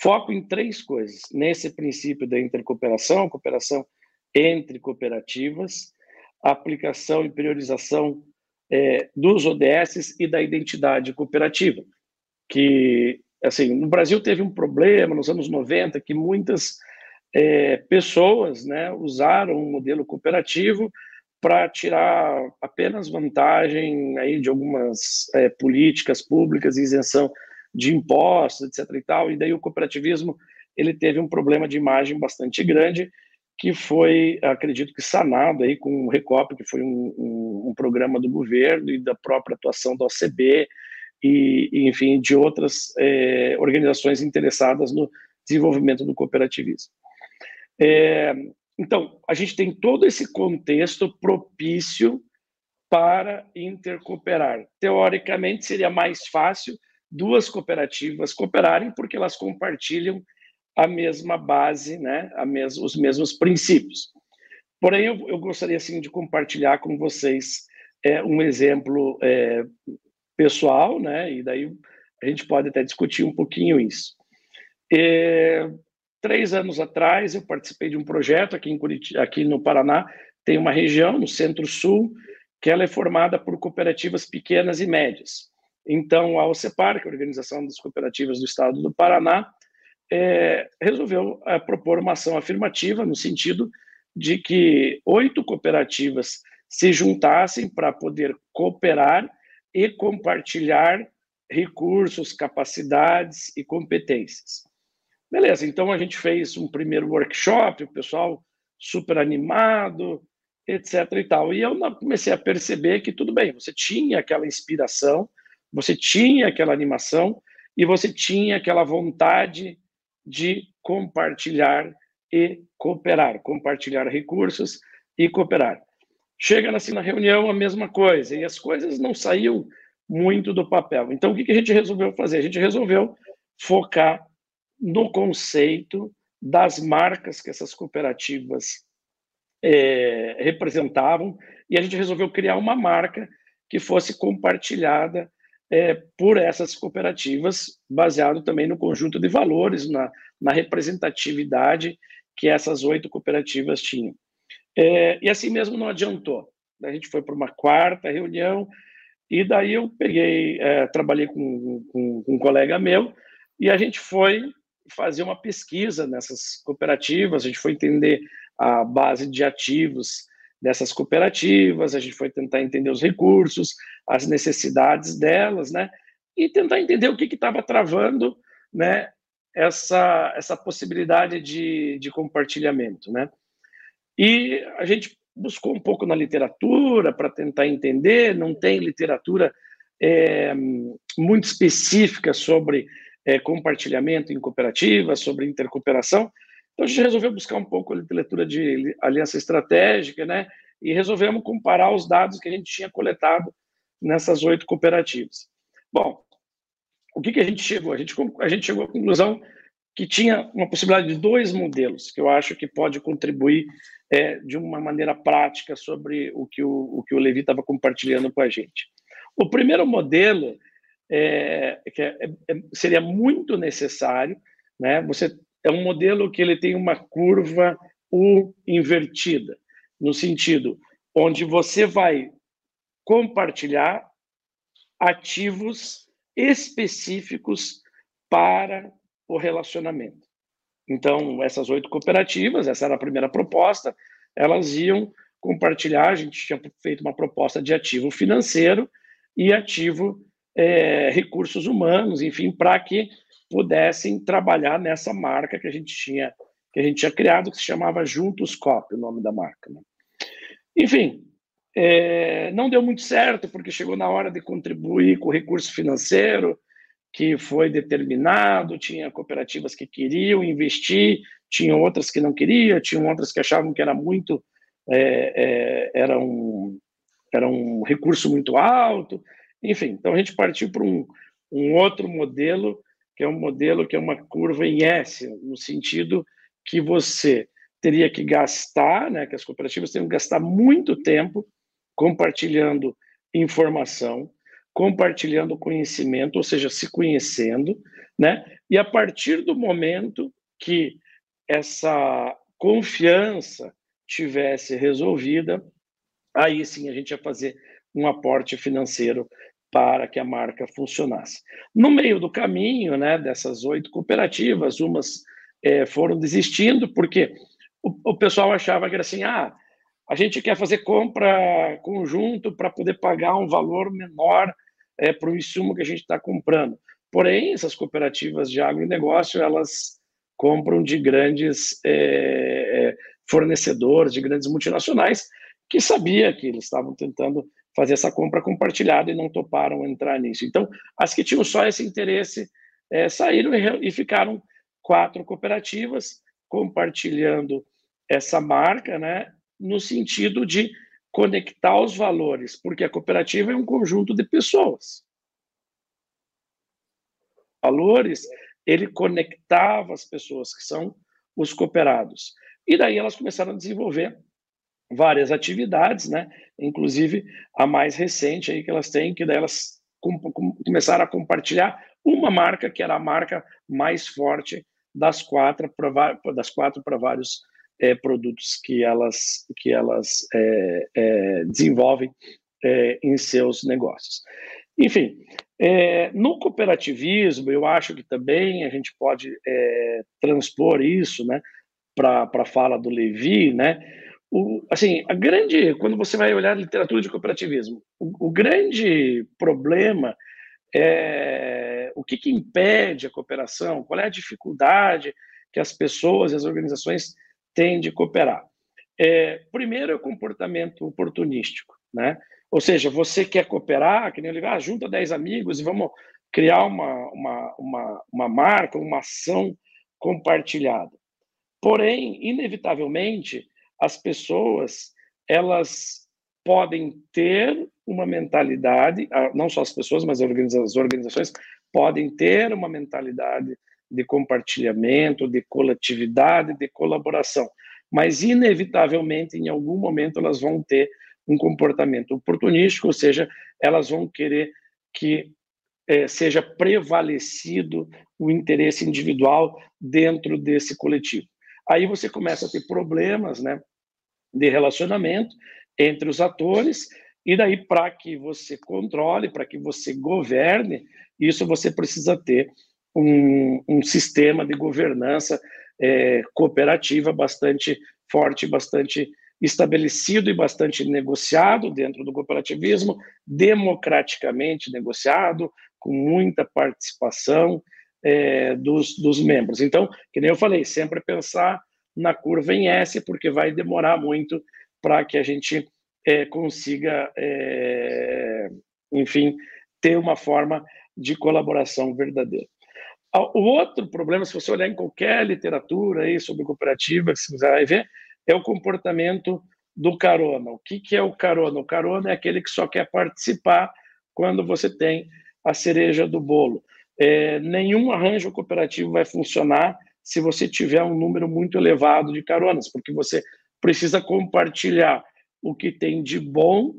[SPEAKER 3] Foco em três coisas: nesse princípio da intercooperação, cooperação entre cooperativas, aplicação e priorização é, dos ODS e da identidade cooperativa, que assim no Brasil teve um problema nos anos 90 que muitas é, pessoas né, usaram o um modelo cooperativo para tirar apenas vantagem aí de algumas é, políticas públicas, isenção de impostos, etc. E, tal, e daí o cooperativismo ele teve um problema de imagem bastante grande, que foi, acredito que, sanado aí com o Recop, que foi um, um, um programa do governo e da própria atuação da OCB, e, enfim, de outras é, organizações interessadas no desenvolvimento do cooperativismo. É, então, a gente tem todo esse contexto propício para intercooperar. Teoricamente, seria mais fácil duas cooperativas cooperarem porque elas compartilham a mesma base, né, a mes os mesmos princípios. Porém, eu, eu, gostaria assim de compartilhar com vocês é, um exemplo é, pessoal, né, e daí a gente pode até discutir um pouquinho isso. É, três anos atrás, eu participei de um projeto aqui, em Curitiba, aqui no Paraná, tem uma região, no Centro-Sul, que ela é formada por cooperativas pequenas e médias. Então, a OCEPAR, que é a Organização das Cooperativas do Estado do Paraná, é, resolveu é, propor uma ação afirmativa no sentido de que oito cooperativas se juntassem para poder cooperar e compartilhar recursos, capacidades e competências. Beleza, então a gente fez um primeiro workshop, o pessoal super animado, etc e tal. E eu comecei a perceber que tudo bem, você tinha aquela inspiração, você tinha aquela animação e você tinha aquela vontade de compartilhar e cooperar, compartilhar recursos e cooperar. Chega assim na reunião a mesma coisa e as coisas não saíam muito do papel. Então o que a gente resolveu fazer? A gente resolveu focar no conceito das marcas que essas cooperativas é, representavam e a gente resolveu criar uma marca que fosse compartilhada é, por essas cooperativas, baseado também no conjunto de valores, na, na representatividade que essas oito cooperativas tinham. É, e assim mesmo não adiantou. A gente foi para uma quarta reunião, e daí eu peguei, é, trabalhei com, com, com, um colega meu, e a gente foi fazer uma pesquisa nessas cooperativas, a gente foi entender a base de ativos dessas cooperativas, a gente foi tentar entender os recursos, as necessidades delas, né? E tentar entender o que estava travando, né? Essa, essa possibilidade de, de compartilhamento, né? E a gente buscou um pouco na literatura para tentar entender, não tem literatura é, muito específica sobre é, compartilhamento em cooperativas, sobre intercooperação, então a gente resolveu buscar um pouco a literatura de aliança estratégica, né? E resolvemos comparar os dados que a gente tinha coletado nessas oito cooperativas. Bom, o que, que a gente chegou? A gente, a gente chegou à conclusão que tinha uma possibilidade de dois modelos que eu acho que pode contribuir é, de uma maneira prática sobre o que o, o que o Levi estava compartilhando com a gente. O primeiro modelo é, que é, é seria muito necessário, né? Você é um modelo que ele tem uma curva U invertida, no sentido onde você vai compartilhar ativos específicos para o relacionamento. Então, essas oito cooperativas, essa era a primeira proposta, elas iam compartilhar. A gente tinha feito uma proposta de ativo financeiro e ativo é, recursos humanos, enfim, para que pudessem trabalhar nessa marca que a gente tinha que a gente tinha criado, que se chamava Juntos Cop, o nome da marca. Né? Enfim, é, não deu muito certo, porque chegou na hora de contribuir com o recurso financeiro que foi determinado, tinha cooperativas que queriam investir, tinha outras que não queriam, tinha outras que achavam que era muito é, é, era, um, era um recurso muito alto, enfim, então a gente partiu para um, um outro modelo que é um modelo que é uma curva em S, no sentido que você teria que gastar, né, que as cooperativas teriam que gastar muito tempo compartilhando informação, compartilhando conhecimento, ou seja, se conhecendo, né? E a partir do momento que essa confiança tivesse resolvida, aí sim a gente ia fazer um aporte financeiro para que a marca funcionasse. No meio do caminho, né, dessas oito cooperativas, umas é, foram desistindo, porque o, o, pessoal achava que era assim, ah, a gente quer fazer compra conjunto para poder pagar um valor menor é, para o insumo que a gente está comprando. Porém, essas cooperativas de agronegócio, elas compram de grandes é, é fornecedores, de grandes multinacionais, que sabia que eles estavam tentando fazer essa compra compartilhada e não toparam entrar nisso. Então, as que tinham só esse interesse é, saíram e, e ficaram quatro cooperativas compartilhando essa marca, né, no sentido de conectar os valores, porque a cooperativa é um conjunto de pessoas. Valores, ele conectava as pessoas que são os cooperados. E daí elas começaram a desenvolver várias atividades, né? Inclusive a mais recente aí que elas têm, que daí elas com, com, começaram a compartilhar uma marca que era a marca mais forte das quatro para das quatro para vários é, produtos que elas que elas é, é, desenvolvem em seus negócios. Enfim, no cooperativismo eu acho que também a gente pode transpor isso, né, para a fala do Levi, né? O, assim, a grande, quando você vai olhar a literatura de cooperativismo, o, o grande problema é o que, que impede a cooperação, qual é a dificuldade que as pessoas e as organizações têm de cooperar. É, primeiro é o comportamento oportunístico, né? Ou seja, você quer cooperar, que nem eu ah, junta 10 amigos e vamos criar uma, uma, uma, uma marca, uma ação compartilhada. Porém, inevitavelmente, as pessoas elas podem ter uma mentalidade, ah, não só as pessoas, mas as organizações podem ter uma mentalidade de compartilhamento, de coletividade, de colaboração, mas inevitavelmente em algum momento elas vão ter um comportamento oportunístico, ou seja, elas vão querer que é, seja prevalecido o interesse individual dentro desse coletivo. Aí você começa a ter problemas, né, de relacionamento entre os atores, e daí, para que você controle, para que você governe, isso você precisa ter um, um sistema de governança é, cooperativa bastante forte, bastante estabelecido e bastante negociado dentro do cooperativismo, democraticamente negociado, com muita participação é, dos, dos membros. Então, que nem eu falei, sempre pensar na curva em S, porque vai demorar muito para que a gente é, consiga, é, enfim, ter uma forma de colaboração verdadeira. O outro problema, se você olhar em qualquer literatura aí sobre cooperativa, você vai ver, é o comportamento do carona. O que, que é o carona? O carona é aquele que só quer participar quando você tem a cereja do bolo. É, nenhum arranjo cooperativo vai funcionar se você tiver um número muito elevado de caronas, porque você precisa compartilhar o que tem de bom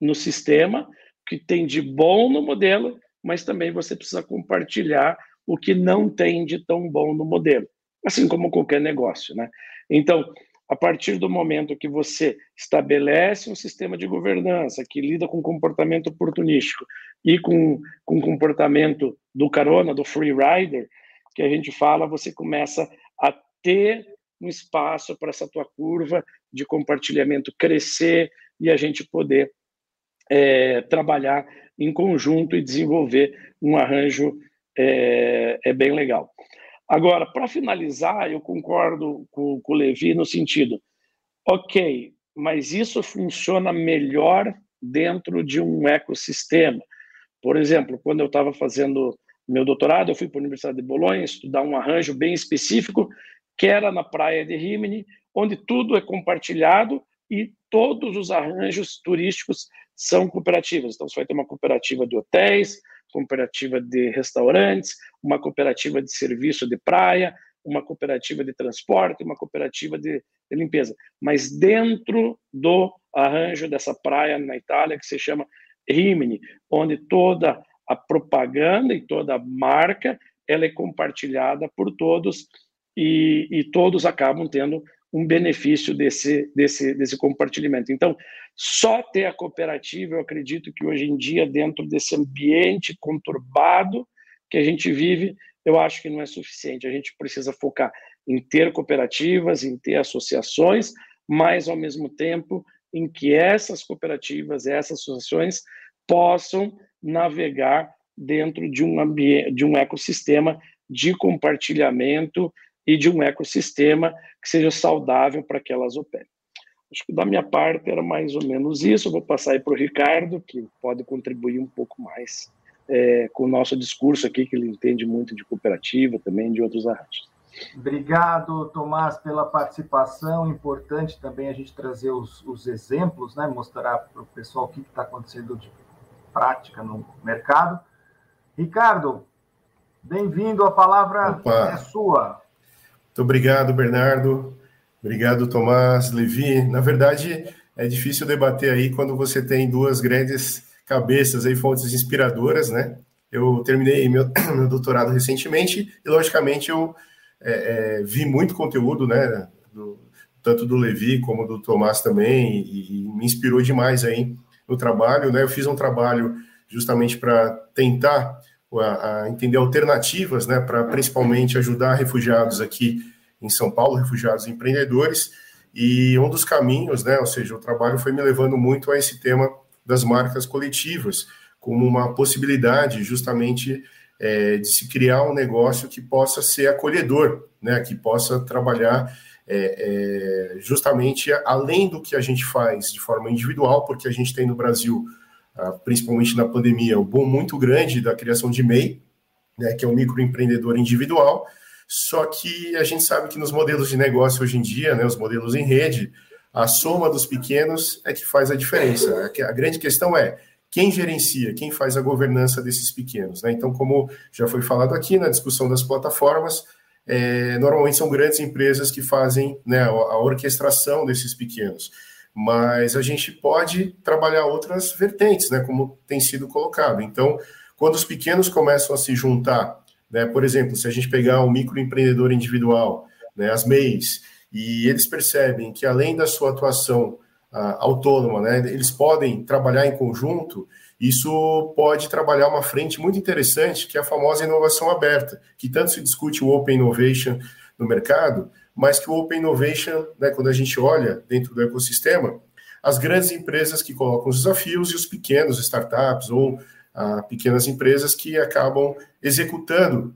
[SPEAKER 3] no sistema, o que tem de bom no modelo, mas também você precisa compartilhar o que não tem de tão bom no modelo, assim como qualquer negócio, né? Então, a partir do momento que você estabelece um sistema de governança que lida com comportamento oportunístico e com, com comportamento do carona, do free rider, que a gente fala, você começa a ter um espaço para essa tua curva de compartilhamento crescer e a gente poder é, trabalhar em conjunto e desenvolver um arranjo é, é bem legal. Agora, para finalizar, eu concordo com, com o Levi no sentido, ok, mas isso funciona melhor dentro de um ecossistema. Por exemplo, quando eu estava fazendo meu doutorado, eu fui para a Universidade de Bolonha estudar um arranjo bem específico, que era na praia de Rimini, onde tudo é compartilhado e todos os arranjos turísticos são cooperativas. Então, você vai ter uma cooperativa de hotéis, cooperativa de restaurantes, uma cooperativa de serviço de praia, uma cooperativa de transporte, uma cooperativa de, de limpeza. Mas dentro do arranjo dessa praia na Itália, que se chama Rimini, onde toda a propaganda e toda a marca ela é compartilhada por todos e, e todos acabam tendo um benefício desse, desse, desse compartilhamento. Então, só ter a cooperativa, eu acredito que hoje em dia, dentro desse ambiente conturbado que a gente vive, eu acho que não é suficiente. A gente precisa focar em ter cooperativas, em ter associações, mas ao mesmo tempo em que essas cooperativas, essas associações possam navegar dentro de um ambiente, de um ecossistema de compartilhamento e de um ecossistema que seja saudável para que elas operem. Acho que da minha parte era mais ou menos isso. Eu vou passar aí para o Ricardo, que pode contribuir um pouco mais é, com o nosso discurso aqui, que ele entende muito de cooperativa também, de outros arranjos.
[SPEAKER 1] Obrigado, Tomás, pela participação. Importante também a gente trazer os, os exemplos, né? mostrar para o pessoal o que está acontecendo de prática no mercado. Ricardo, bem-vindo, a palavra Opa. é sua.
[SPEAKER 4] Muito obrigado, Bernardo. Obrigado, Tomás, Levi. Na verdade, é difícil debater aí quando você tem duas grandes cabeças aí, fontes inspiradoras, né? Eu terminei meu, meu doutorado recentemente e, logicamente, eu é, é, vi muito conteúdo, né? Do, tanto do Levi como do Tomás também, e, e, me inspirou demais aí no trabalho, né? Eu fiz um trabalho justamente para tentar a, entender alternativas, né? Para principalmente ajudar refugiados aqui em São Paulo, refugiados empreendedores, e um dos caminhos, né? Ou seja, o trabalho foi me levando muito a esse tema das marcas coletivas, como uma possibilidade justamente é, de se criar um negócio que possa ser acolhedor, né, que possa trabalhar é, é, justamente além do que a gente faz de forma individual, porque a gente tem no Brasil, principalmente na pandemia, um boom muito grande da criação de MEI, né, que é o microempreendedor individual, só que a gente sabe que nos modelos de negócio hoje em dia, né, os modelos em rede, a soma dos pequenos é que faz a diferença. A grande questão é quem gerencia, quem faz a governança desses pequenos. Né? Então, como já foi falado aqui na discussão das plataformas, é, normalmente são grandes empresas que fazem né, a orquestração desses pequenos. Mas a gente pode trabalhar outras vertentes, né, como tem sido colocado. Então, quando os pequenos começam a se juntar, né, por exemplo, se a gente pegar um microempreendedor individual, né, as MEIs, e eles percebem que além da sua atuação uh, autônoma, né, eles podem trabalhar em conjunto, isso pode trabalhar uma frente muito interessante, que é a famosa inovação aberta, que tanto se discute o Open Innovation no mercado, mas que o Open Innovation, né, quando a gente olha dentro do ecossistema, as grandes empresas que colocam os desafios e os pequenos startups ou uh, pequenas empresas que acabam executando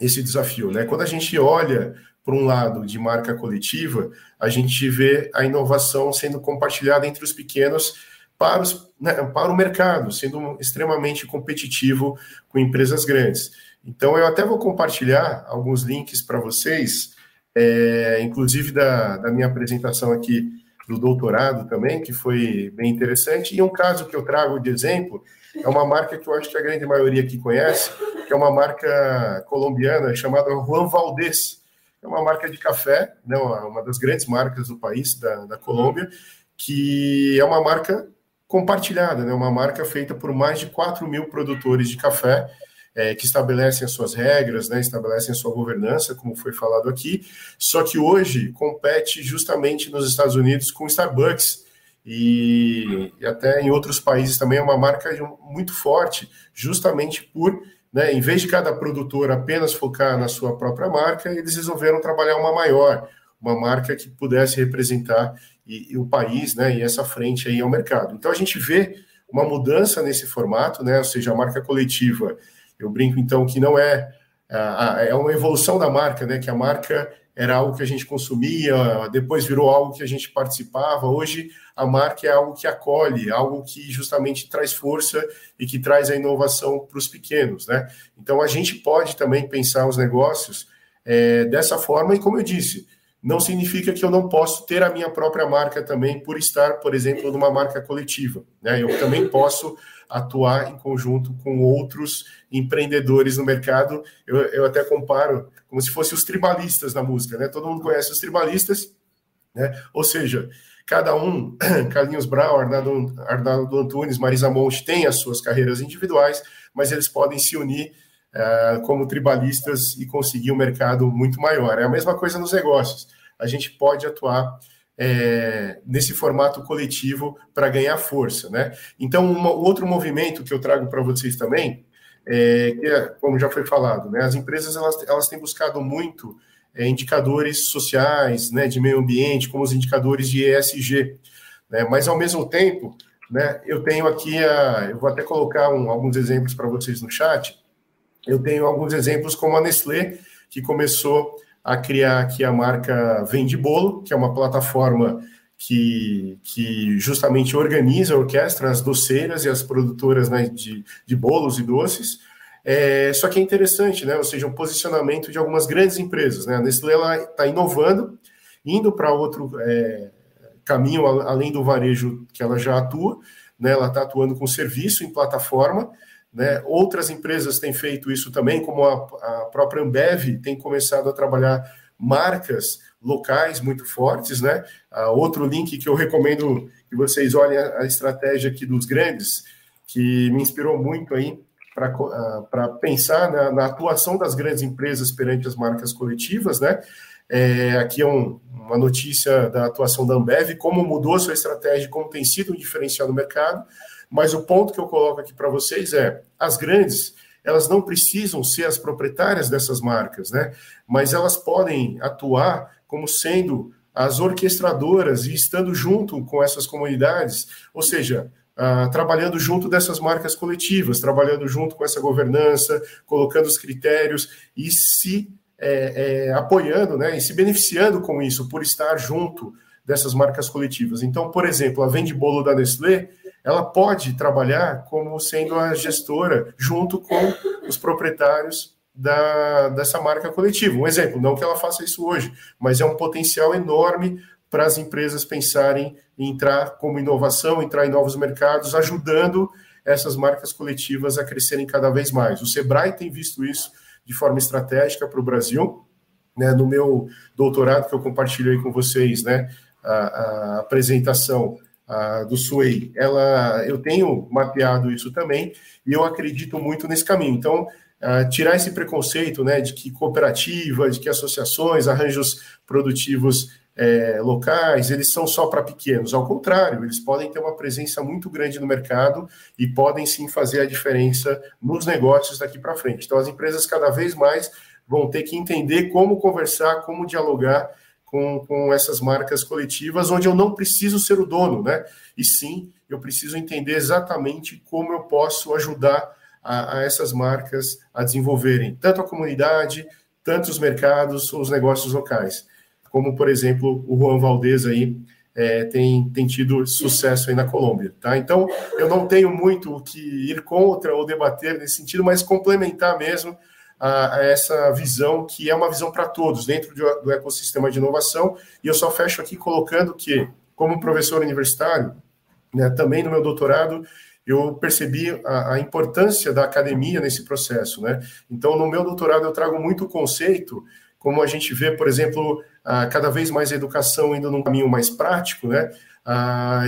[SPEAKER 4] esse desafio. Né? Quando a gente olha por um lado, de marca coletiva, a gente vê a inovação sendo compartilhada entre os pequenos para, os, né, para o mercado, sendo extremamente competitivo com empresas grandes. Então, eu até vou compartilhar alguns links para vocês, é, inclusive da, da minha apresentação aqui do doutorado também, que foi bem interessante. E um caso que eu trago de exemplo é uma marca que eu acho que a grande maioria aqui conhece, que é uma marca colombiana chamada Juan Valdez é uma marca de café, né, uma das grandes marcas do país, da, da Colômbia, que é uma marca compartilhada, né, uma marca feita por mais de 4 mil produtores de café, é, que estabelecem as suas regras, né, estabelecem a sua governança, como foi falado aqui, só que hoje compete justamente nos Estados Unidos com Starbucks, e, e até em outros países também é uma marca muito forte, justamente por né? Em vez de cada produtor apenas focar na sua própria marca, eles resolveram trabalhar uma maior, uma marca que pudesse representar e, e o país, né? E essa frente aí ao mercado. Então a gente vê uma mudança nesse formato, né? Ou seja, a marca coletiva. Eu brinco então que não é é uma evolução da marca, né? Que a marca era algo que a gente consumia, depois virou algo que a gente participava. Hoje a marca é algo que acolhe, algo que justamente traz força e que traz a inovação para os pequenos, né? Então a gente pode também pensar os negócios é, dessa forma, e como eu disse, não significa que eu não posso ter a minha própria marca também por estar, por exemplo, numa marca coletiva. Né? Eu também posso atuar em conjunto com outros empreendedores no mercado. Eu, eu até comparo como se fossem os tribalistas na música, né? Todo mundo conhece os tribalistas, né? Ou seja, cada um, Carlinhos Brown, Arnaldo, Arnaldo Antunes, Marisa Monte, têm as suas carreiras individuais, mas eles podem se unir uh, como tribalistas e conseguir um mercado muito maior. É a mesma coisa nos negócios. A gente pode atuar é, nesse formato coletivo para ganhar força, né? Então, um outro movimento que eu trago para vocês também é, que é, como já foi falado, né, as empresas elas, elas têm buscado muito é, indicadores sociais, né, de meio ambiente, como os indicadores de ESG, né, mas ao mesmo tempo, né, eu tenho aqui, a, eu vou até colocar um, alguns exemplos para vocês no chat, eu tenho alguns exemplos como a Nestlé, que começou a criar aqui a marca Vende Bolo, que é uma plataforma que, que justamente organiza, orquestra as doceiras e as produtoras né, de, de bolos e doces, é, só que é interessante, né? Ou seja, um posicionamento de algumas grandes empresas. Né? A Nestlé está inovando, indo para outro é, caminho além do varejo que ela já atua. Né? Ela está atuando com serviço em plataforma. Né? Outras empresas têm feito isso também, como a, a própria Ambev tem começado a trabalhar marcas locais muito fortes, né? Outro link que eu recomendo que vocês olhem a, a estratégia aqui dos grandes, que me inspirou muito aí para pensar na, na, atuação das grandes empresas perante as marcas coletivas, né? É, aqui é um, uma notícia da atuação da Ambev, como mudou sua estratégia, como tem sido um diferencial no mercado. Mas o ponto que eu coloco aqui para vocês é: as grandes, elas não precisam ser as proprietárias dessas marcas, né? Mas elas podem atuar como sendo as orquestradoras e estando junto com essas comunidades, ou seja, Uh, trabalhando junto dessas marcas coletivas, trabalhando junto com essa governança, colocando os critérios e se é, é, apoiando né, e se beneficiando com isso, por estar junto dessas marcas coletivas. Então, por exemplo, a Vende Bolo da Nestlé, ela pode trabalhar como sendo a gestora junto com os proprietários da, dessa marca coletiva. Um exemplo, não que ela faça isso hoje, mas é um potencial enorme para as empresas pensarem em entrar como inovação, entrar em novos mercados, ajudando essas marcas coletivas a crescerem cada vez mais. O Sebrae tem visto isso de forma estratégica para o Brasil. Né, no meu doutorado, que eu compartilhei com vocês, né, a, a apresentação a, do SUEI, ela, eu tenho mapeado isso também, e eu acredito muito nesse caminho. Então, tirar esse preconceito né, de que cooperativa, de que associações, arranjos produtivos é, locais, eles são só para pequenos. Ao contrário, eles podem ter uma presença muito grande no mercado e podem sim fazer a diferença nos negócios daqui para frente. Então, as empresas cada vez mais vão ter que entender como conversar, como dialogar com, com essas marcas coletivas, onde eu não preciso ser o dono, né? E sim, eu preciso entender exatamente como eu posso ajudar a, a essas marcas a desenvolverem tanto a comunidade, tanto os mercados, os negócios locais como, por exemplo, o Juan Valdez aí é, tem, tem tido sucesso aí na Colômbia, tá? Então, eu não tenho muito o que ir contra ou debater nesse sentido, mas complementar mesmo a, a essa visão que é uma visão para todos dentro do, do ecossistema de inovação. E eu só fecho aqui colocando que, como professor universitário, né, também no meu doutorado, eu percebi a, a, importância da academia nesse processo, né? Então, no meu doutorado, eu trago muito conceito, como a gente vê, por exemplo, ah, cada vez mais a educação indo num caminho mais prático, né?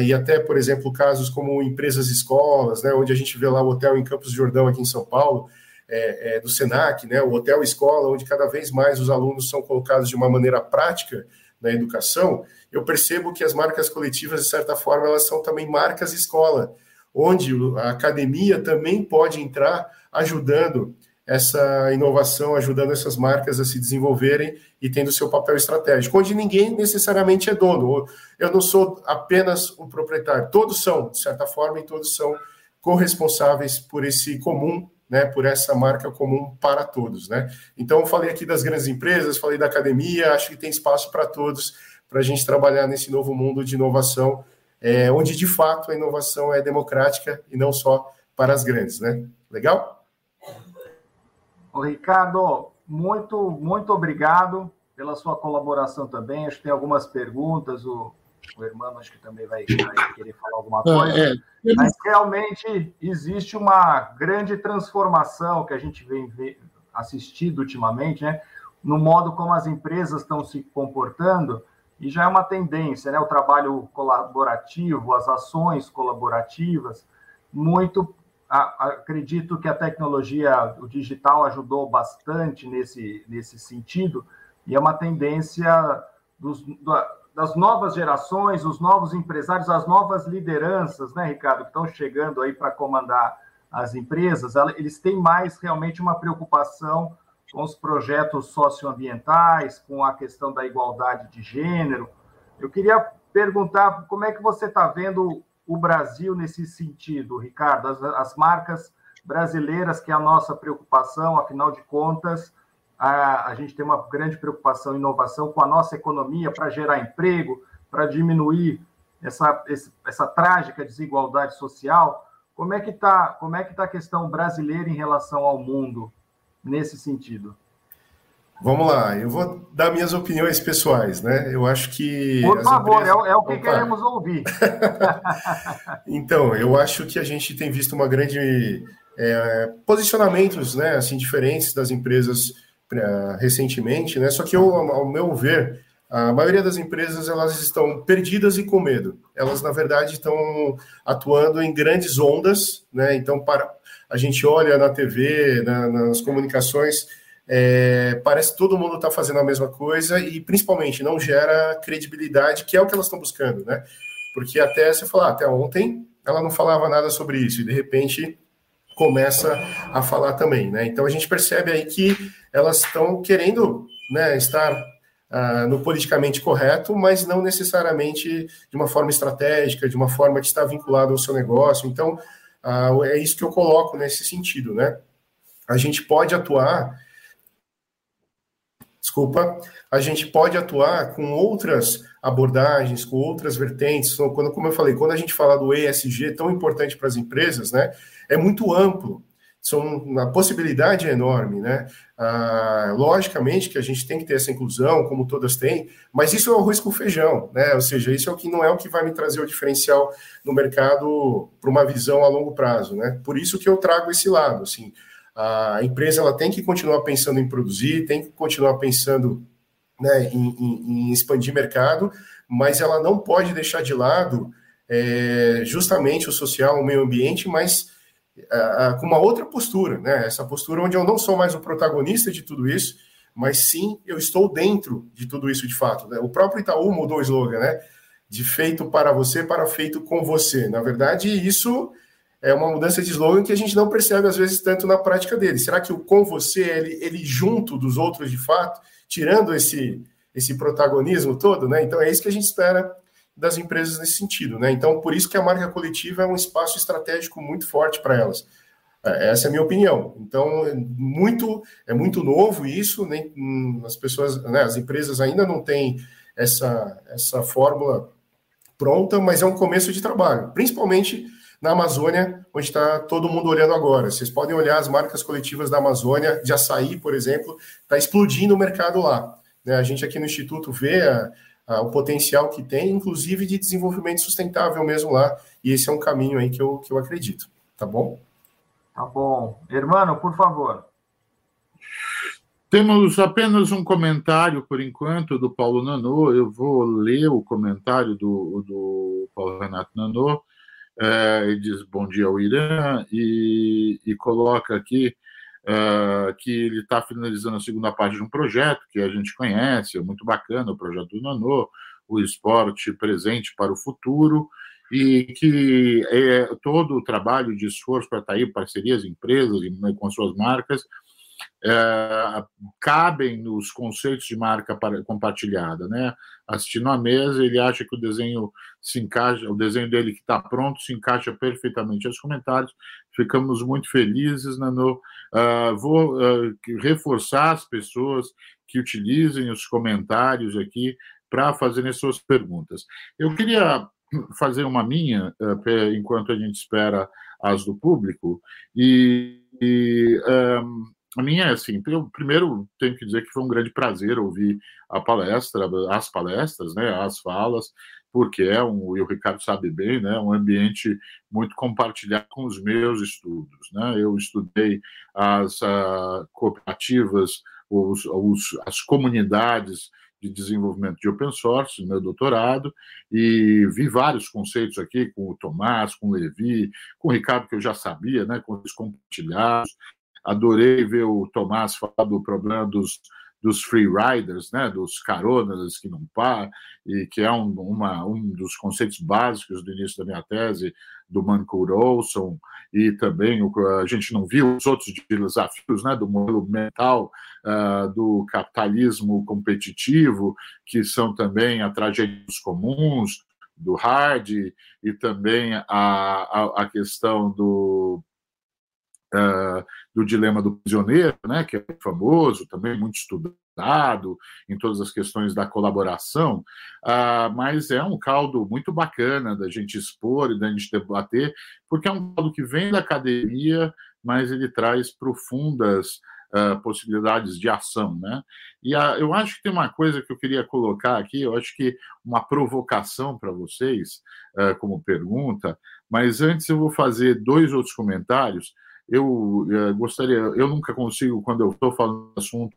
[SPEAKER 4] E até, por exemplo, casos como empresas escolas, né, onde a gente vê lá o hotel em Campos de Jordão, aqui em São Paulo, é, é, do SENAC, né, o hotel escola, onde cada vez mais os alunos são colocados de uma maneira prática na educação, eu percebo que as marcas coletivas, de certa forma, elas são também marcas escola, onde a academia também pode entrar ajudando essa inovação, ajudando essas marcas a se desenvolverem e tendo seu papel estratégico, onde ninguém necessariamente é dono. Eu não sou apenas um proprietário, todos são, de certa forma, e todos são corresponsáveis por esse comum, né, por essa marca comum para todos, né? Então, falei aqui das grandes empresas, falei da academia, acho que tem espaço para todos para a gente trabalhar nesse novo mundo de inovação, é, onde de fato a inovação é democrática e não só para as grandes, né? Legal?
[SPEAKER 1] Ricardo, muito, muito obrigado pela sua colaboração também. Acho que tem algumas perguntas, o, o irmão acho que também vai, vai querer falar alguma ah, coisa. É, é. Mas realmente existe uma grande transformação que a gente vem assistindo ultimamente, né? No modo como as empresas estão se comportando, e já é uma tendência, né? O trabalho colaborativo, as ações colaborativas, muito acredito que a tecnologia, o digital ajudou bastante nesse, nesse sentido, e é uma tendência dos, das novas gerações, os novos empresários, as novas lideranças, né, Ricardo, que estão chegando aí para comandar as empresas, eles têm mais realmente uma preocupação com os projetos socioambientais, com a questão da igualdade de gênero. Eu queria perguntar como é que você está vendo o Brasil nesse sentido, Ricardo, as, as, marcas brasileiras, que é a nossa preocupação, afinal de contas, a, a gente tem uma grande preocupação em inovação com a nossa economia para gerar emprego, para diminuir essa, essa trágica desigualdade social. Como é que está como é que tá a questão brasileira em relação ao mundo nesse sentido?
[SPEAKER 4] Vamos lá, eu vou dar minhas opiniões pessoais, né? Eu acho que.
[SPEAKER 1] Por favor, empresas... é, é, o que Opa. queremos ouvir.
[SPEAKER 4] então, eu acho que a gente tem visto uma grande. É, posicionamentos né, assim, diferentes das empresas recentemente, né? Só que eu, ao meu ver, a maioria das empresas elas estão perdidas e com medo. Elas, na verdade, estão atuando em grandes ondas, né? Então, para a gente olha na TV, na, nas comunicações é, parece que todo mundo está fazendo a mesma coisa e, principalmente, não gera credibilidade, que é o que elas estão buscando, né? Porque até você falar, até ontem ela não falava nada sobre isso e, de repente, começa a falar também, né? Então, a gente percebe aí que elas estão querendo né, estar uh, no politicamente correto, mas não necessariamente de uma forma estratégica, de uma forma que está vinculada ao seu negócio. Então, uh, é isso que eu coloco nesse sentido, né? A gente pode atuar desculpa, a gente pode atuar com outras abordagens, com outras vertentes. Então, quando, como eu falei, quando a gente fala do ESG, tão importante para as empresas, né, é muito amplo. São, a possibilidade enorme, né? Ah, logicamente que a gente tem que ter essa inclusão, como todas têm, mas isso é o arroz com feijão, né? Ou seja, isso é o que não é o que vai me trazer o diferencial no mercado para uma visão a longo prazo, né? Por isso que eu trago esse lado, assim. A empresa ela tem que continuar pensando em produzir, tem que continuar pensando né, em, em, em expandir mercado, mas ela não pode deixar de lado é, justamente o social, o meio ambiente, mas com uma outra postura, né? Essa postura onde eu não sou mais o protagonista de tudo isso, mas sim eu estou dentro de tudo isso de fato. Né? O próprio Itaú mudou o slogan, né? De feito para você para feito com você. Na verdade, isso é uma mudança de slogan que a gente não percebe às vezes tanto na prática dele. Será que o com você, ele, ele junto dos outros de fato, tirando esse, esse protagonismo todo, né? Então é isso que a gente espera das empresas nesse sentido, né? Então por isso que a marca coletiva é um espaço estratégico muito forte para elas. É, essa é a minha opinião. Então, é muito, é muito novo isso, nem hum, as pessoas, né, as empresas ainda não têm essa, essa fórmula pronta, mas é um começo de trabalho, principalmente na Amazônia, onde está todo mundo olhando agora. Vocês podem olhar as marcas coletivas da Amazônia, de açaí, por exemplo, está explodindo o mercado lá. Né? A gente aqui no Instituto vê a, a, o potencial que tem, inclusive de desenvolvimento sustentável mesmo lá, e esse é um caminho aí que eu, que eu acredito. Tá bom?
[SPEAKER 1] Tá bom. Hermano, por favor.
[SPEAKER 5] Temos apenas um comentário, por enquanto, do Paulo Nanô. Eu vou ler o comentário do, do Paulo Renato Nanô é, e diz bom dia ao Irã e, e coloca aqui é, que ele está finalizando a segunda parte de um projeto que a gente conhece, é muito bacana o projeto do Nanô, o esporte presente para o futuro, e que é, todo o trabalho de esforço para estar aí, parcerias, empresas né, com suas marcas, é, cabem nos conceitos de marca compartilhada, né? Assistindo à mesa, ele acha que o desenho se encaixa, o desenho dele que está pronto se encaixa perfeitamente aos comentários. Ficamos muito felizes, Nano. Uh, vou uh, reforçar as pessoas que utilizem os comentários aqui para fazerem suas perguntas. Eu queria fazer uma minha, uh, enquanto a gente espera as do público, e, e um, a minha é assim, eu primeiro tenho que dizer que foi um grande prazer ouvir a palestra, as palestras, né, as falas, porque é um, e o Ricardo sabe bem, né, um ambiente muito compartilhado com os meus estudos, né, eu estudei as uh, cooperativas, os, os, as comunidades de desenvolvimento de open source meu doutorado e vi vários conceitos aqui com o Tomás, com o Levi, com o Ricardo que eu já sabia, né, com os compartilhados, Adorei ver o Tomás falar do problema dos, dos free riders, né, dos caronas que não param, e que é um, uma, um dos conceitos básicos do início da minha tese, do Mancur Olson, e também o, a gente não viu os outros desafios né, do modelo mental uh, do capitalismo competitivo, que são também a tragédia dos comuns, do hard, e também a, a, a questão do, uh, do dilema do prisioneiro, né, que é famoso, também muito estudado em todas as questões da colaboração, uh, mas é um caldo muito bacana da gente expor e da gente debater, porque é um caldo que vem da academia, mas ele traz profundas uh, possibilidades de ação, né? E a, eu acho que tem uma coisa que eu queria colocar aqui, eu acho que uma provocação para vocês, uh, como pergunta, mas antes eu vou fazer dois outros comentários eu é, gostaria, eu nunca consigo, quando eu estou falando do assunto,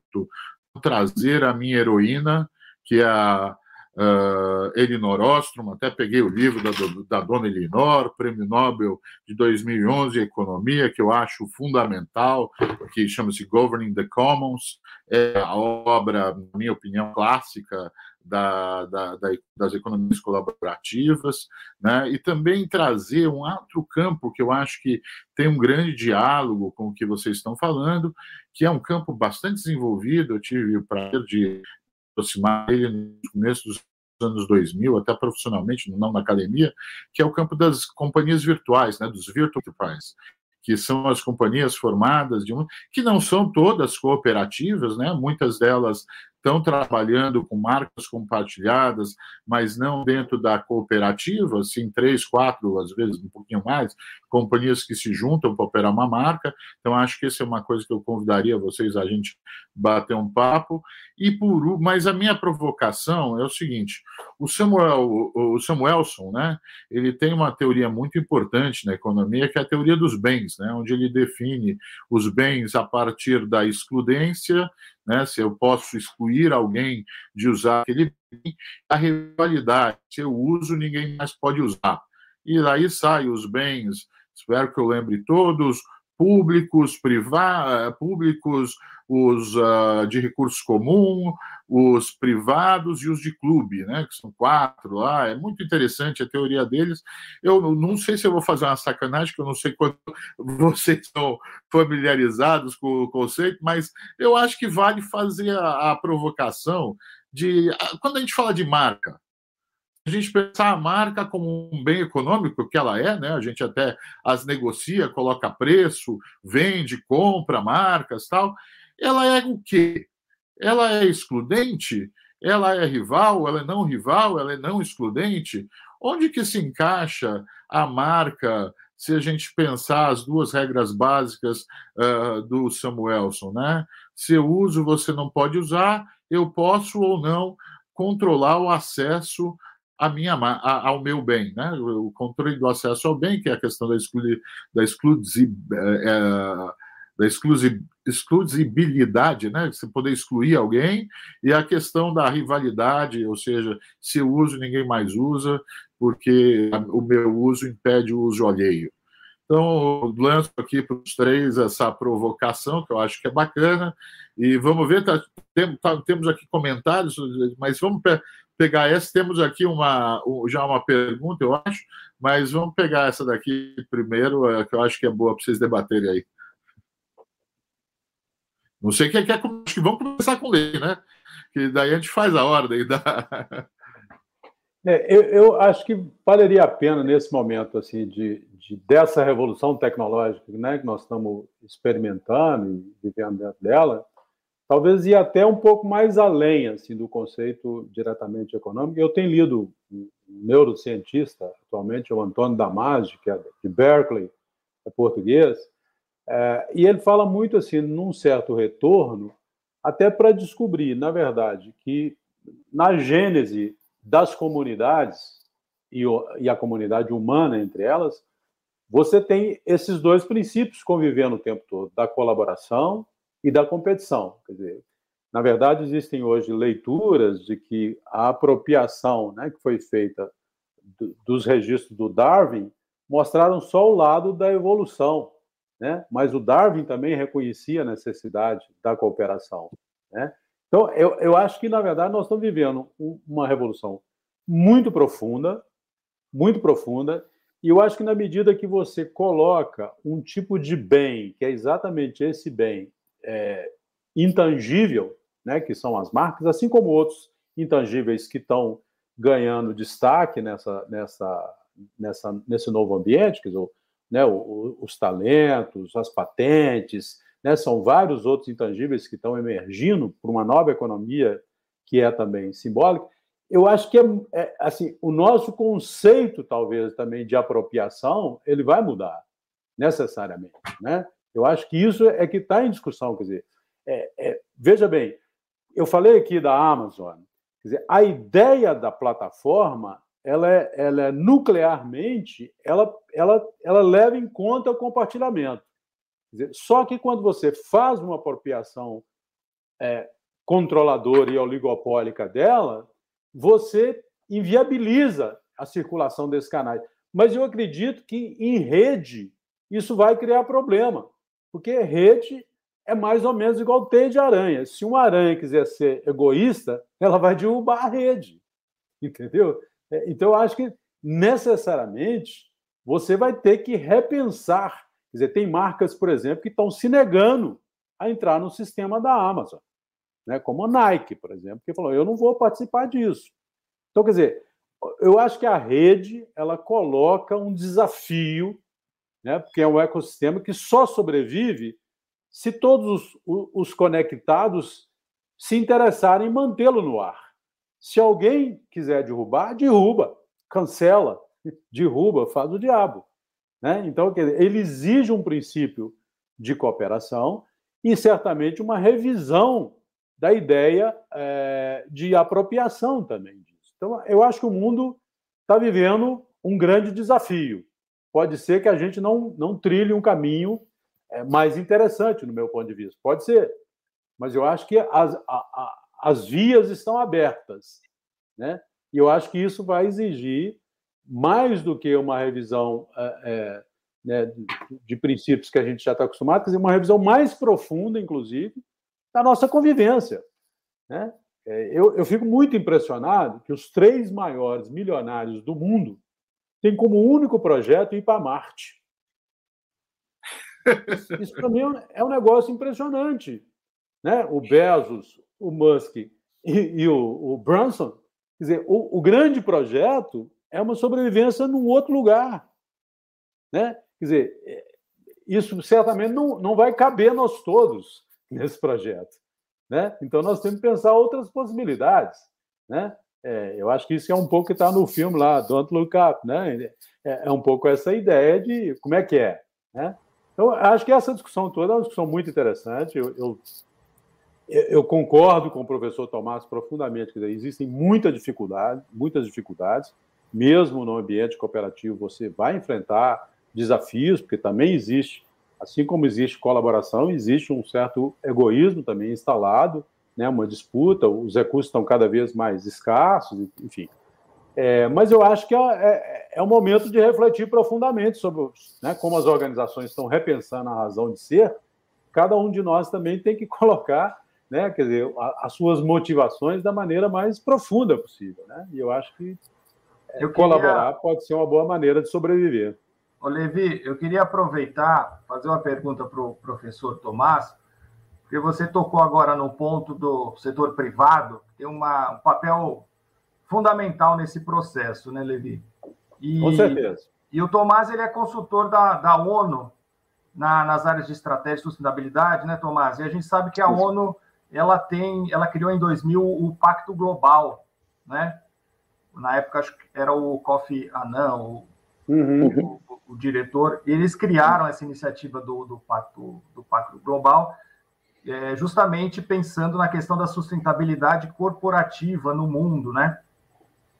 [SPEAKER 5] trazer a minha heroína, que é a uh, Elinor Ostrom, até peguei o livro da, da dona Elinor, Prêmio Nobel de 2011 Economia, que eu acho fundamental, que chama-se Governing the Commons, é a obra, na minha opinião, clássica da, da, da, das economias colaborativas, né? e também trazer um outro campo que eu acho que tem um grande diálogo com o que vocês estão falando, que é um campo bastante desenvolvido. Eu tive o prazer de aproximar ele no começo dos anos 2000, até profissionalmente, não na academia, que é o campo das companhias virtuais, né, dos virtual enterprises, que são as companhias formadas de um, que não são todas cooperativas, né? Muitas delas estão trabalhando com marcas compartilhadas, mas não dentro da cooperativa, assim, três, quatro, às vezes um pouquinho mais, companhias que se juntam para operar uma marca. Então, acho que essa é uma coisa que eu convidaria vocês a gente bater um papo. E por, mas a minha provocação é o seguinte: o Samuel, o Samuelson, né? Ele tem uma teoria muito importante na economia, que é a teoria dos bens, né? Onde ele define os bens a partir da excludência né? se eu posso excluir alguém de usar aquele bem, a rivalidade, se eu uso, ninguém mais pode usar. E daí saem os bens, espero que eu lembre todos, públicos, privados, públicos, os uh, de recursos comum, os privados e os de clube, né? Que são quatro lá. É muito interessante a teoria deles. Eu não sei se eu vou fazer uma sacanagem, que eu não sei quanto vocês estão familiarizados com o conceito, mas eu acho que vale fazer a, a provocação de quando a gente fala de marca, a gente pensar a marca como um bem econômico, que ela é, né? A gente até as negocia, coloca preço, vende, compra marcas, tal. Ela é o quê? Ela é excludente? Ela é rival? Ela é não rival? Ela é não excludente? Onde que se encaixa a marca se a gente pensar as duas regras básicas uh, do Samuelson, né? Se eu uso, você não pode usar, eu posso ou não controlar o acesso a minha, a, ao meu bem, né? O controle do acesso ao bem, que é a questão da, exclu, da, exclusi, é, da exclusi, exclusibilidade, né? Você poder excluir alguém, e a questão da rivalidade, ou seja, se eu uso, ninguém mais usa, porque o meu uso impede o uso alheio. Então, lanço aqui para os três essa provocação, que eu acho que é bacana, e vamos ver, tá, tem, tá, temos aqui comentários, mas vamos pegar essa. Temos aqui uma, já uma pergunta, eu acho, mas vamos pegar essa daqui primeiro, é, que eu acho que é boa para vocês debaterem aí. Não sei quem quer, acho que vamos começar com ele, né? Que daí a gente faz a ordem da.
[SPEAKER 2] É, eu, eu, acho que valeria a pena nesse momento assim de, de, dessa revolução tecnológica, né, que nós estamos experimentando e vivendo dentro dela, talvez ir até um pouco mais além assim do conceito diretamente econômico. Eu tenho lido um neurocientista, atualmente o Antônio Damasio, que é de Berkeley, é português, é, e ele fala muito assim, num certo retorno, até para descobrir, na verdade, que na gênese das comunidades e, e a comunidade humana entre elas, você tem esses dois princípios convivendo o tempo todo, da colaboração e da competição. Quer dizer, na verdade, existem hoje leituras de que a apropriação né, que foi feita do, dos registros do Darwin mostraram só o lado da evolução, né? mas o Darwin também reconhecia a necessidade da cooperação. Né? Então, eu, eu acho que, na verdade, nós estamos vivendo uma revolução muito profunda, muito profunda, e eu acho que na medida que você coloca um tipo de bem, que é exatamente esse bem é, intangível, né, que são as marcas, assim como outros intangíveis que estão ganhando destaque nessa, nessa, nessa, nesse novo ambiente, que dizer, né, os talentos, as patentes, né, são vários outros intangíveis que estão emergindo para uma nova economia que é também simbólica. Eu acho que é, é, assim o nosso conceito talvez também de apropriação ele vai mudar necessariamente, né? Eu acho que isso é que está em discussão, quer dizer, é, é, veja bem, eu falei aqui da Amazon, quer dizer, a ideia da plataforma ela é, ela é nuclearmente, ela, ela, ela leva em conta o compartilhamento. Dizer, só que quando você faz uma apropriação é, controladora e oligopólica dela, você inviabiliza a circulação desses canais. Mas eu acredito que em rede isso vai criar problema, porque rede é mais ou menos igual teia de aranha. Se uma aranha quiser ser egoísta, ela vai derrubar a rede, entendeu? É, então, eu acho que necessariamente você vai ter que repensar. Quer dizer, tem marcas, por exemplo, que estão se negando a entrar no sistema da Amazon, né? como a Nike, por exemplo, que falou: eu não vou participar disso. Então, quer dizer, eu acho que a rede ela coloca um desafio, né? porque é um ecossistema que só sobrevive se todos os, os conectados se interessarem em mantê-lo no ar. Se alguém quiser derrubar, derruba, cancela, derruba, faz o diabo. Né? Então, ele exige um princípio de cooperação e certamente uma revisão da ideia é, de apropriação também disso. Então, eu acho que o mundo está vivendo um grande desafio. Pode ser que a gente não, não trilhe um caminho é, mais interessante, no meu ponto de vista. Pode ser. Mas eu acho que as, a, a, as vias estão abertas, né? E eu acho que isso vai exigir mais do que uma revisão é, é, né, de princípios que a gente já está acostumado, quer dizer, uma revisão mais profunda, inclusive, da nossa convivência. Né? É, eu, eu fico muito impressionado que os três maiores milionários do mundo têm como único projeto ir para Marte. Isso, para mim é um negócio impressionante. Né? O Bezos, o Musk e, e o, o, Branson, quer dizer, o, o, grande projeto é uma sobrevivência num outro lugar. Né? Quer dizer, é, isso certamente não, não vai caber nós todos nesse projeto. Né? Então nós temos que pensar outras possibilidades. Né? É, eu acho que isso é um pouco que está no filme lá, Don't Look Up. Né? É, é, um pouco essa ideia de como é que é. Né? Então, acho que essa discussão toda é uma discussão muito interessante. Eu, eu eu concordo com o professor Tomás profundamente, dizer, existem muita dificuldade, muitas dificuldades, mesmo no ambiente cooperativo você vai enfrentar desafios, porque também existe, assim como existe colaboração, existe um certo egoísmo também instalado, né, uma disputa, os recursos estão cada vez mais escassos, enfim. É, mas eu acho que é, é, é, um momento de refletir profundamente sobre né, como as organizações estão repensando a razão de ser. Cada um de nós também tem que colocar né, quer dizer, as suas motivações da maneira mais profunda possível, né? E eu acho que é, eu colaborar queria... pode ser uma boa maneira de sobreviver.
[SPEAKER 1] Ô, Levi, eu queria aproveitar, fazer uma pergunta para o professor Tomás, porque você tocou agora no ponto do setor privado, que tem uma, um papel fundamental nesse processo, né, Levi?
[SPEAKER 2] E, Com certeza.
[SPEAKER 1] E o Tomás ele é consultor da, da ONU na, nas áreas de estratégia e sustentabilidade, né, Tomás? E a gente sabe que a Isso. ONU ela tem, ela criou em 2000 o Pacto Global, né? Na época acho que era o Kofi Annan, o, uhum. o, o, o diretor. Eles criaram essa iniciativa do, do Pacto do Pacto Global, é, justamente pensando na questão da sustentabilidade corporativa no mundo, né?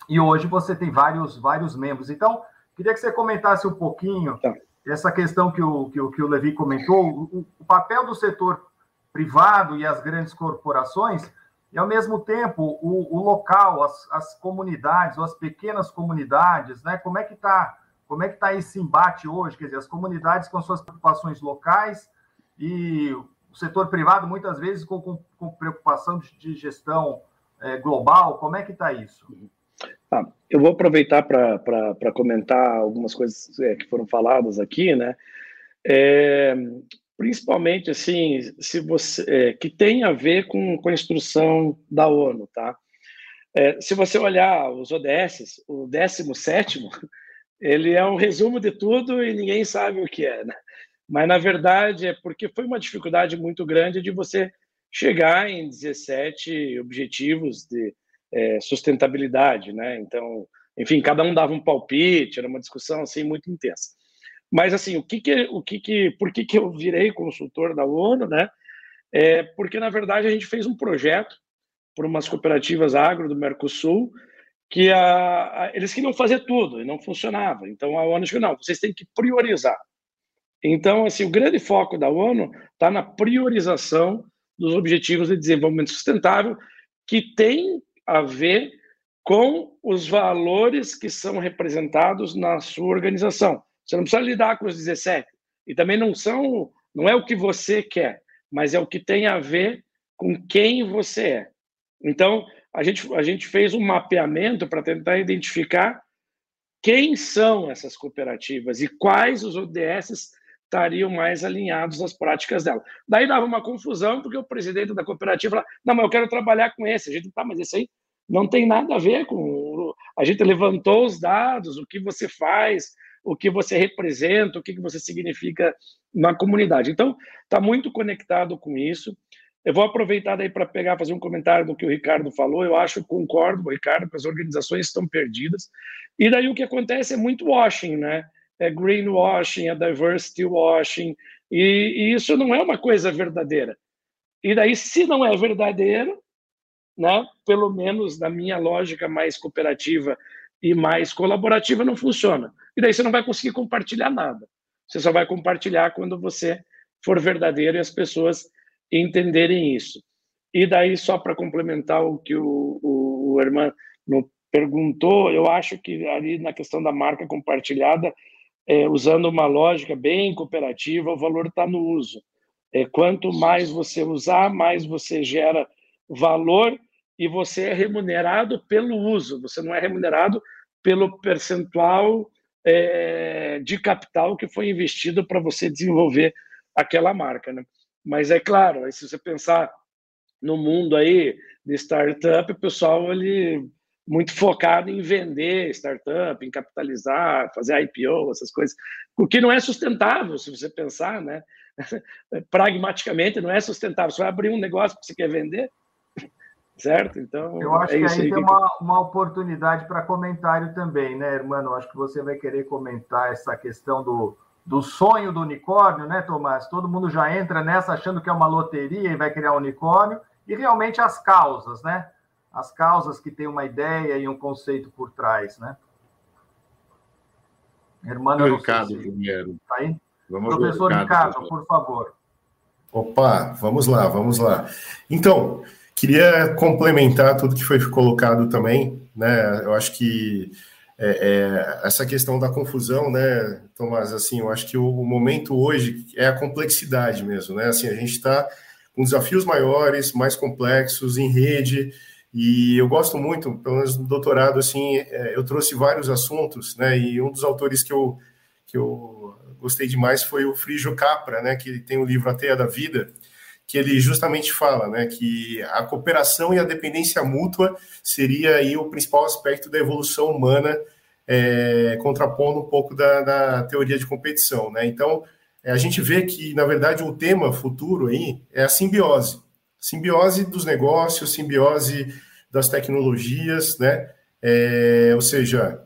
[SPEAKER 1] E hoje você tem vários vários membros. Então, queria que você comentasse um pouquinho tá. essa questão que o, que o, que o Levi comentou, o, o papel do setor privado e as grandes corporações, e ao mesmo tempo o, o local, as, as, comunidades, ou as pequenas comunidades, né? Como é que está? Como é que está esse embate hoje? Quer dizer, as comunidades com suas preocupações locais e o setor privado, muitas vezes, com, com, com preocupação de, de gestão é, global. Como é que está isso?
[SPEAKER 3] Ah, eu vou aproveitar para comentar algumas coisas é, que foram faladas aqui, né? É, principalmente assim, se você é, que tem a ver com, com a instrução da ONU, tá? É, se você olhar os ODS, o 17 ele é um resumo de tudo e ninguém sabe o que é, né? Mas na verdade é porque foi uma dificuldade muito grande de você chegar em 17 objetivos de é, sustentabilidade, né? Então, enfim, cada um dava um palpite, era uma discussão assim muito intensa. Mas assim, o que que, o que que, por que que eu virei consultor da ONU, né? É porque na verdade a gente fez um projeto por umas cooperativas agro do Mercosul que a, a, eles queriam fazer tudo e não funcionava. Então a ONU disse não, vocês têm que priorizar. Então assim, o grande foco da ONU está na priorização dos objetivos de desenvolvimento sustentável que tem a ver com os valores que são representados na sua organização. Você não precisa lidar com os 17. E também não são, não é o que você quer, mas é o que tem a ver com quem você é. Então, a gente, a gente fez um mapeamento para tentar identificar quem são essas cooperativas e quais os ODS estariam mais alinhados às práticas dela. Daí dava uma confusão, porque o presidente da cooperativa falava, não, mas eu quero trabalhar com esse. A gente, tá, mas esse aí não tem nada a ver com... A gente levantou os dados, o que você faz, o que você representa, o que você significa na comunidade. Então, está muito conectado com isso. Eu vou aproveitar daí para pegar, fazer um comentário do que o Ricardo falou. Eu acho, concordo, Ricardo, que as organizações estão perdidas. E daí o que acontece é muito washing, né? É greenwashing, é diversity washing, e, e, isso não é uma coisa verdadeira. E daí, se não é verdadeiro, né, pelo menos na minha lógica mais cooperativa e mais colaborativa, não funciona. E daí você não vai conseguir compartilhar nada. Você só vai compartilhar quando você for verdadeiro e as pessoas entenderem isso. E daí, só para complementar o que o, o, o perguntou, eu acho que ali na questão da marca compartilhada, é, usando uma lógica bem cooperativa, o valor está no uso. É, quanto mais você usar, mais você gera valor e você é remunerado pelo uso, você não é remunerado pelo percentual é, de capital que foi investido para você desenvolver aquela marca. Né? Mas é claro, se você pensar no mundo aí de startup, o pessoal ele muito focado em vender startup, em capitalizar, fazer IPO, essas coisas, o que não é sustentável, se você pensar, né? Pragmaticamente não é sustentável. Você vai abrir um negócio que você quer vender, certo? Então,
[SPEAKER 1] eu acho é que aí tem que... uma, uma oportunidade para comentário também, né, irmão? Acho que você vai querer comentar essa questão do, do sonho do unicórnio, né, Tomás? Todo mundo já entra nessa achando que é uma loteria e vai criar um unicórnio, e realmente as causas, né? As causas que têm uma ideia e um conceito por trás, né?
[SPEAKER 5] Hermano Ricardo se... primeiro.
[SPEAKER 1] Tá aí? Vamos Professor Ricardo, Ricardo por favor.
[SPEAKER 4] Opa, vamos lá, vamos lá. Então, queria complementar tudo que foi colocado também, né? Eu acho que é, é, essa questão da confusão, né, Tomás, assim, eu acho que o, o momento hoje é a complexidade mesmo, né? Assim, a gente está com desafios maiores, mais complexos, em rede, e eu gosto muito, pelo menos no doutorado, assim, é, eu trouxe vários assuntos, né? E um dos autores que eu, que eu gostei demais foi o Frigio Capra, né? Que tem o livro A Teia da Vida, que ele justamente fala, né? Que a cooperação e a dependência mútua seria aí o principal aspecto da evolução humana, é, contrapondo um pouco da, da teoria de competição, né? Então, é, a gente vê que, na verdade, o tema futuro aí é a simbiose. Simbiose dos negócios, simbiose das tecnologias, né? É, ou seja,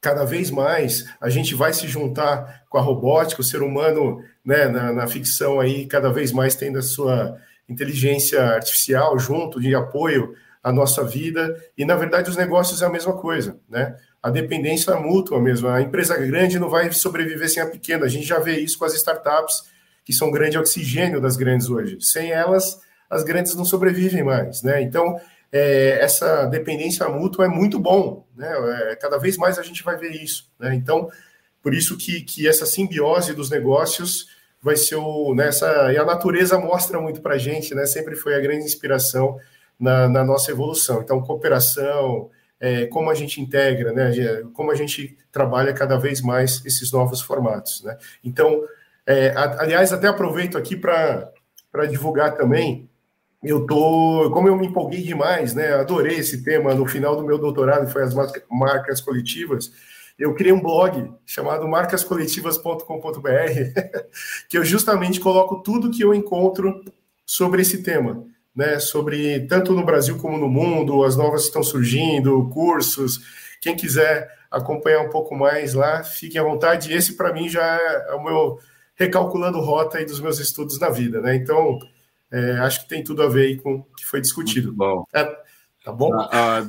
[SPEAKER 4] cada vez mais a gente vai se juntar com a robótica, o ser humano, né, na, na ficção aí, cada vez mais tendo a sua inteligência artificial junto de apoio à nossa vida, e na verdade os negócios é a mesma coisa, né? A dependência mútua mesmo. A empresa grande não vai sobreviver sem a pequena. A gente já vê isso com as startups, que são grande oxigênio das grandes hoje. Sem elas, as grandes não sobrevivem mais, né? Então, é, essa dependência mútua é muito bom, né? É, cada vez mais a gente vai ver isso, né? Então, por isso que, que essa simbiose dos negócios vai ser o nessa e a natureza mostra muito para a gente, né? Sempre foi a grande inspiração na, na nossa evolução. Então, cooperação, é, como a gente integra, né? Como a gente trabalha cada vez mais esses novos formatos, né? Então, é, aliás, até aproveito aqui para divulgar também. Eu tô, como eu me empolguei demais, né? Adorei esse tema no final do meu doutorado, foi as marcas coletivas eu criei um blog chamado marcascoletivas.com.br, que eu justamente coloco tudo que eu encontro sobre esse tema, né? Sobre tanto no Brasil como no mundo, as novas estão surgindo, cursos. Quem quiser acompanhar um pouco mais lá, fique à vontade. Esse, para mim, já é o meu recalculando rota aí dos meus estudos na vida, né? Então, é, acho que tem tudo a ver com o que foi discutido. Muito bom. É, Tá bom? Ah,
[SPEAKER 5] ah,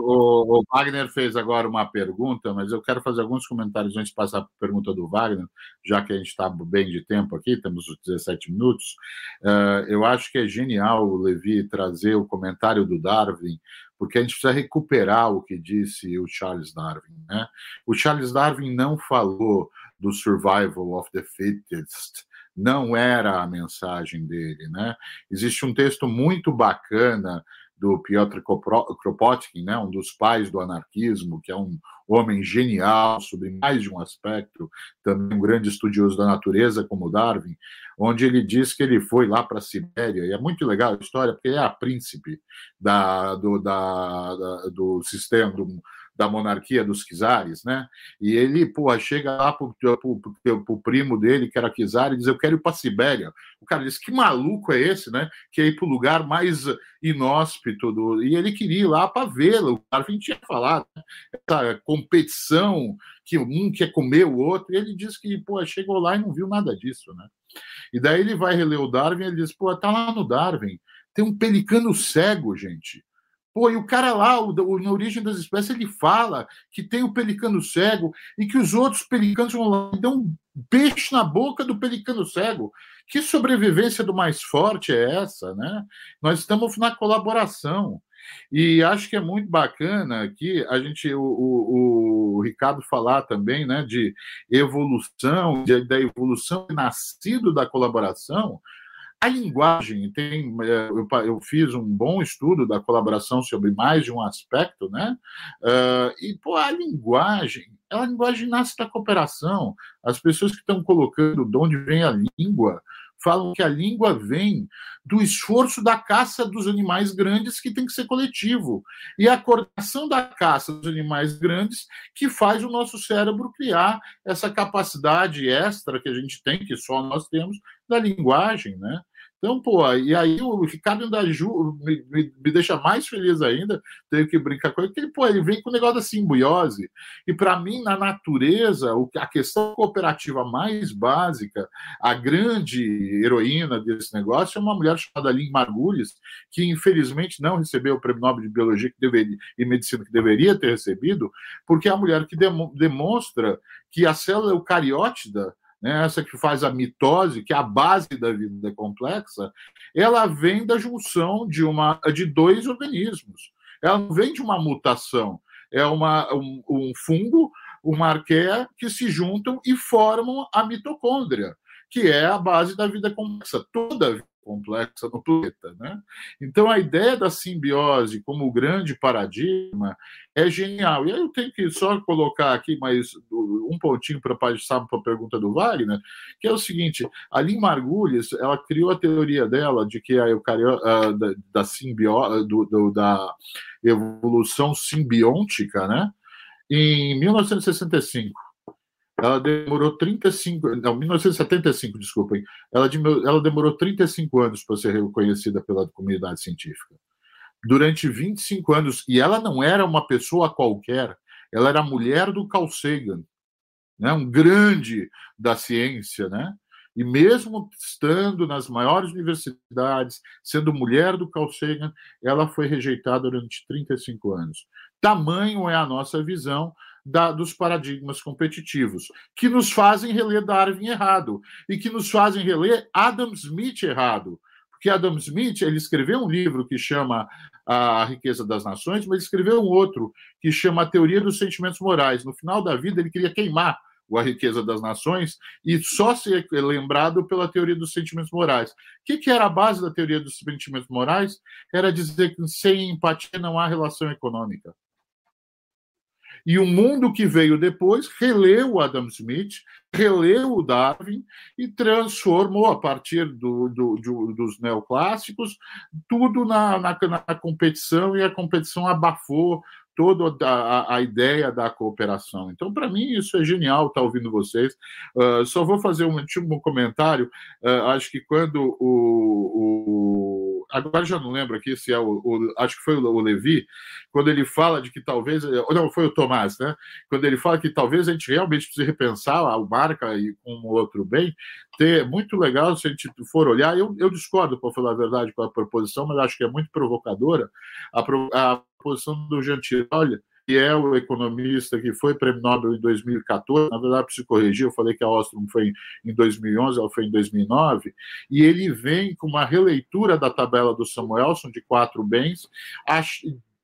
[SPEAKER 5] o, o, Wagner fez agora uma pergunta, mas eu quero fazer alguns comentários antes de passar para a pergunta do Wagner, já que a gente está bem de tempo aqui, temos os 17 minutos. Uh, eu acho que é genial o Levi trazer o comentário do Darwin, porque a gente precisa recuperar o que disse o Charles Darwin. Né? O Charles Darwin não falou do survival of the fittest, não era a mensagem dele. Né? Existe um texto muito bacana do Piotr Kropotkin, né, um dos pais do anarquismo, que é um homem genial sobre mais de um aspecto, também um grande estudioso da natureza como Darwin, onde ele diz que ele foi lá para a Sibéria, e é muito legal a história, porque ele é a príncipe da, do, da, da, do sistema, do, da monarquia dos czares, né? E ele, pô, chega lá pro, pro, pro, pro primo dele, que era czar, e diz: Eu quero ir para Sibéria. O cara diz: Que maluco é esse, né? Que é ir para o lugar mais inóspito. Do... E ele queria ir lá para vê-lo. O Darwin tinha falado, né? essa competição que um quer comer o outro. E ele diz que, pô, chegou lá e não viu nada disso, né? E daí ele vai reler o Darwin e ele diz: Pô, tá lá no Darwin. Tem um pelicano cego, gente. Pô, e o cara lá, o, o, na origem das espécies, ele fala que tem o pelicano cego e que os outros pelicanos vão lá e dão um peixe na boca do pelicano cego. Que sobrevivência do mais forte é essa, né? Nós estamos na colaboração. E acho que é muito bacana que a gente, o, o, o Ricardo falar também, né, de evolução, de, da evolução nascido da colaboração, a linguagem tem, é, eu, fiz um bom estudo da colaboração sobre mais de um aspecto, né? Uh, e pô, a linguagem, a linguagem nasce da cooperação. As pessoas que estão colocando de onde vem a língua falam que a língua vem do esforço da caça dos animais grandes que tem que ser coletivo e a coordenação da caça dos animais grandes que faz o nosso cérebro criar essa capacidade extra que a gente tem que só nós temos da linguagem, né? Então, pô, e aí o Ricardo ainda me, me, me, deixa mais feliz ainda, tenho que brincar com ele, porque pô, ele vem com o negócio da simbiose. E para mim, na natureza, a questão cooperativa mais básica, a grande heroína desse negócio é uma mulher chamada Lynn Margulis, que infelizmente não recebeu o Prêmio Nobel de Biologia que deveria, e Medicina que deveria ter recebido, porque é a mulher que demonstra que a célula eucariótida né, essa que faz a mitose, que é a base da vida complexa, ela vem da junção de, uma, de dois organismos. Ela não vem de uma mutação, é uma, um, um fungo, uma arqueia, que se juntam e formam a mitocôndria, que é a base da vida complexa. Toda complexa no planeta. Né? Então, a ideia da simbiose como grande paradigma é genial. E aí eu tenho que só colocar aqui mais um pontinho para passar para a pergunta do Wagner, que é o seguinte: a Lynn Margulies ela criou a teoria dela de que a eucario, da, da, do, do, da evolução simbiótica, né? em 1965 ela demorou 35, não, 1975, desculpem. Ela, ela demorou 35 anos para ser reconhecida pela comunidade científica. Durante 25 anos, e ela não era uma pessoa qualquer, ela era a mulher do Carl Sagan, né, um grande da ciência, né? E mesmo estando nas maiores universidades, sendo mulher do Carl Sagan, ela foi rejeitada durante 35 anos. Tamanho é a nossa visão da, dos paradigmas competitivos, que nos fazem reler Darwin errado e que nos fazem reler Adam Smith errado. Porque Adam Smith ele escreveu um livro que chama A Riqueza das Nações, mas escreveu um outro que chama A Teoria dos Sentimentos Morais. No final da vida, ele queria queimar a riqueza das nações, e só ser lembrado pela teoria dos sentimentos morais. O que, que era a base da teoria dos sentimentos morais? Era dizer que sem empatia não há relação econômica. E o mundo que veio depois releu o Adam Smith, releu o Darwin e transformou, a partir do, do, do, dos neoclássicos, tudo na, na, na competição, e a competição abafou toda a, a, ideia da cooperação. Então, para mim, isso é genial estar tá ouvindo vocês. Uh, só vou fazer um último comentário. Uh, acho que quando o, o, Agora já não lembro aqui se é o, o. Acho que foi o Levi, quando ele fala de que talvez. Não, foi o Tomás, né? Quando ele fala que talvez a gente realmente precise repensar a marca e um outro bem. Ter, muito legal se a gente for olhar. Eu, eu discordo, para falar a verdade, com a proposição, mas acho que é muito provocadora. A, a posição do Tirole, que é o economista que foi prêmio Nobel em 2014, na verdade, preciso corrigir, eu falei que a Ostrom foi em 2011, ela foi em 2009, e ele vem com uma releitura da tabela do Samuelson de quatro bens,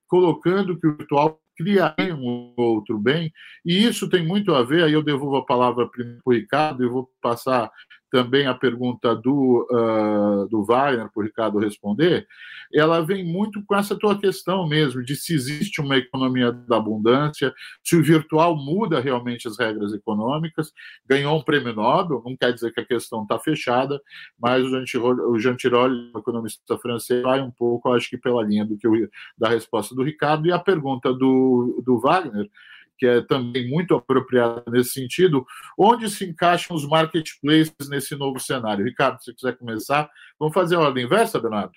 [SPEAKER 5] colocando que o virtual criaria um outro bem, e isso tem muito a ver, aí eu devolvo a palavra para o Ricardo e vou passar também a pergunta do, uh, do Wagner, para o Ricardo responder, ela vem muito com essa tua questão mesmo, de se existe uma economia da abundância, se o virtual muda realmente as regras econômicas, ganhou um prêmio Nobel, não quer dizer que a questão está fechada, mas o Jean Tirole, o economista francês, vai um pouco, acho que pela linha do que eu, da resposta do Ricardo, e a pergunta do, do Wagner, que é também muito apropriada nesse sentido, onde se encaixam os marketplaces nesse novo cenário? Ricardo, se quiser começar, vamos fazer a ordem inversa, Bernardo?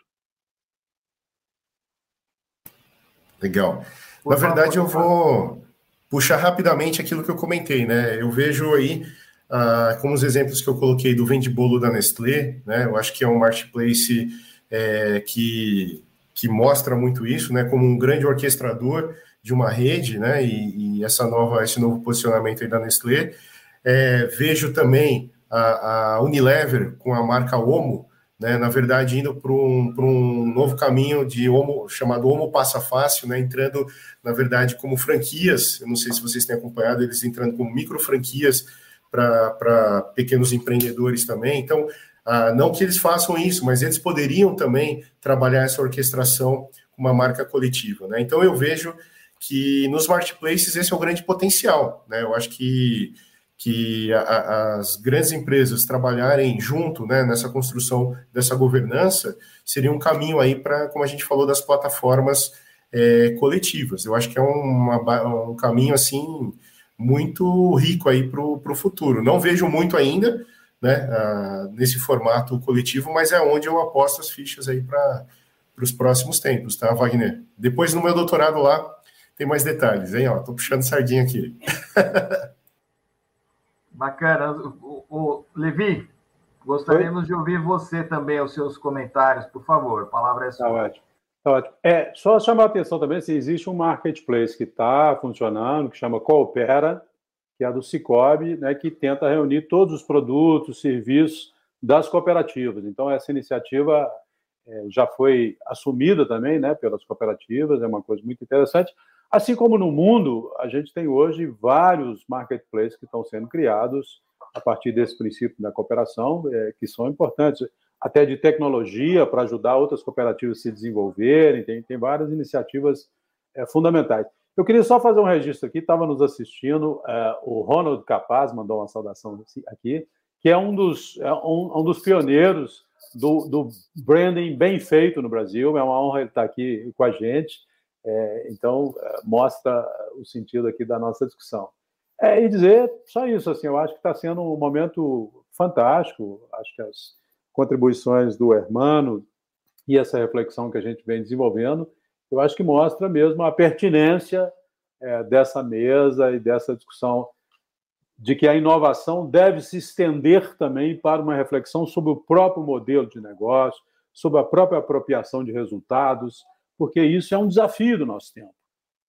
[SPEAKER 4] Legal. Na verdade, eu vou puxar rapidamente aquilo que eu comentei, né? Eu vejo aí, ah, como os exemplos que eu coloquei do Vende Bolo da Nestlé, né? Eu acho que é um marketplace é, que, que mostra muito isso, né? Como um grande orquestrador de uma rede, né? E, e essa nova, esse novo posicionamento aí da Nestlé. É, vejo também a, a, Unilever com a marca Omo, né? Na verdade, indo para um, um novo caminho de Omo, chamado Omo Passa Fácil, né? Entrando, na verdade, como franquias. Eu não sei se vocês têm acompanhado, eles entrando como micro franquias para pequenos empreendedores também. Então, ah, não que eles façam isso, mas eles poderiam também trabalhar essa orquestração com uma marca coletiva. Né? Então, eu vejo que nos marketplaces esse é o grande potencial. Né? Eu acho que, que a, as grandes empresas trabalharem junto né, nessa construção dessa governança seria um caminho aí para, como a gente falou, das plataformas é, coletivas. Eu acho que é uma, um caminho assim muito rico aí para o futuro. Não vejo muito ainda né, nesse formato coletivo, mas é onde eu aposto as fichas aí para os próximos tempos, tá, Wagner? Depois no meu doutorado lá, tem mais detalhes, hein? Ó, tô puxando sardinha aqui.
[SPEAKER 1] Bacana. O, o, Levi, gostaríamos Oi? de ouvir você também, os seus comentários, por favor. A palavra é sua.
[SPEAKER 2] Tá ótimo. Tá ótimo. É, só chamar a atenção também se existe um marketplace que está funcionando, que chama Coopera, que é a do Cicobi, né, que tenta reunir todos os produtos, serviços das cooperativas. Então, essa iniciativa é, já foi assumida também né, pelas cooperativas, é uma coisa muito interessante. Assim como no mundo, a gente tem hoje vários marketplaces que estão sendo criados a partir desse princípio da cooperação, é, que são importantes, até de tecnologia para ajudar outras cooperativas a se desenvolverem, tem, tem várias iniciativas é, fundamentais. Eu queria só fazer um registro aqui, estava nos assistindo é, o Ronald Capaz, mandou uma saudação aqui, que é um dos, é um, um dos pioneiros do, do branding bem feito no Brasil, é uma honra ele estar aqui com a gente. É, então, é, mostra o sentido aqui da nossa discussão. É, e dizer só isso, assim, eu acho que está sendo um momento fantástico, acho que as contribuições do Hermano e essa reflexão que a gente vem desenvolvendo, eu acho que mostra mesmo a pertinência é, dessa mesa e dessa discussão de que a inovação deve se estender também para uma reflexão sobre o próprio modelo de negócio, sobre a própria apropriação de resultados, porque isso é um desafio do nosso tempo.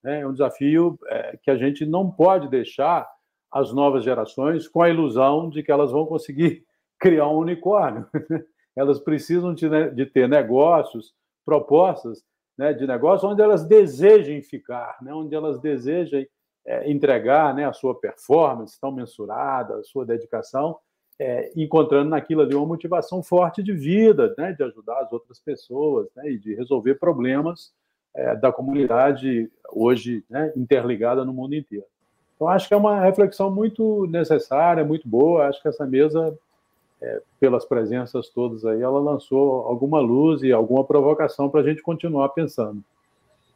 [SPEAKER 2] Né? É um desafio é, que a gente não pode deixar as novas gerações com a ilusão de que elas vão conseguir criar um unicórnio. elas precisam de, né, de ter negócios, propostas né, de negócio onde elas desejem ficar, né, onde elas desejem é, entregar né, a sua performance tão mensurada, a sua dedicação, é, encontrando naquilo ali uma motivação forte de vida, né, de ajudar as outras pessoas né, e de resolver problemas é, da comunidade hoje né, interligada no mundo inteiro. Então, acho que é uma reflexão muito necessária, muito boa. Acho que essa mesa, é, pelas presenças todas aí, ela lançou alguma luz e alguma provocação para a gente continuar pensando.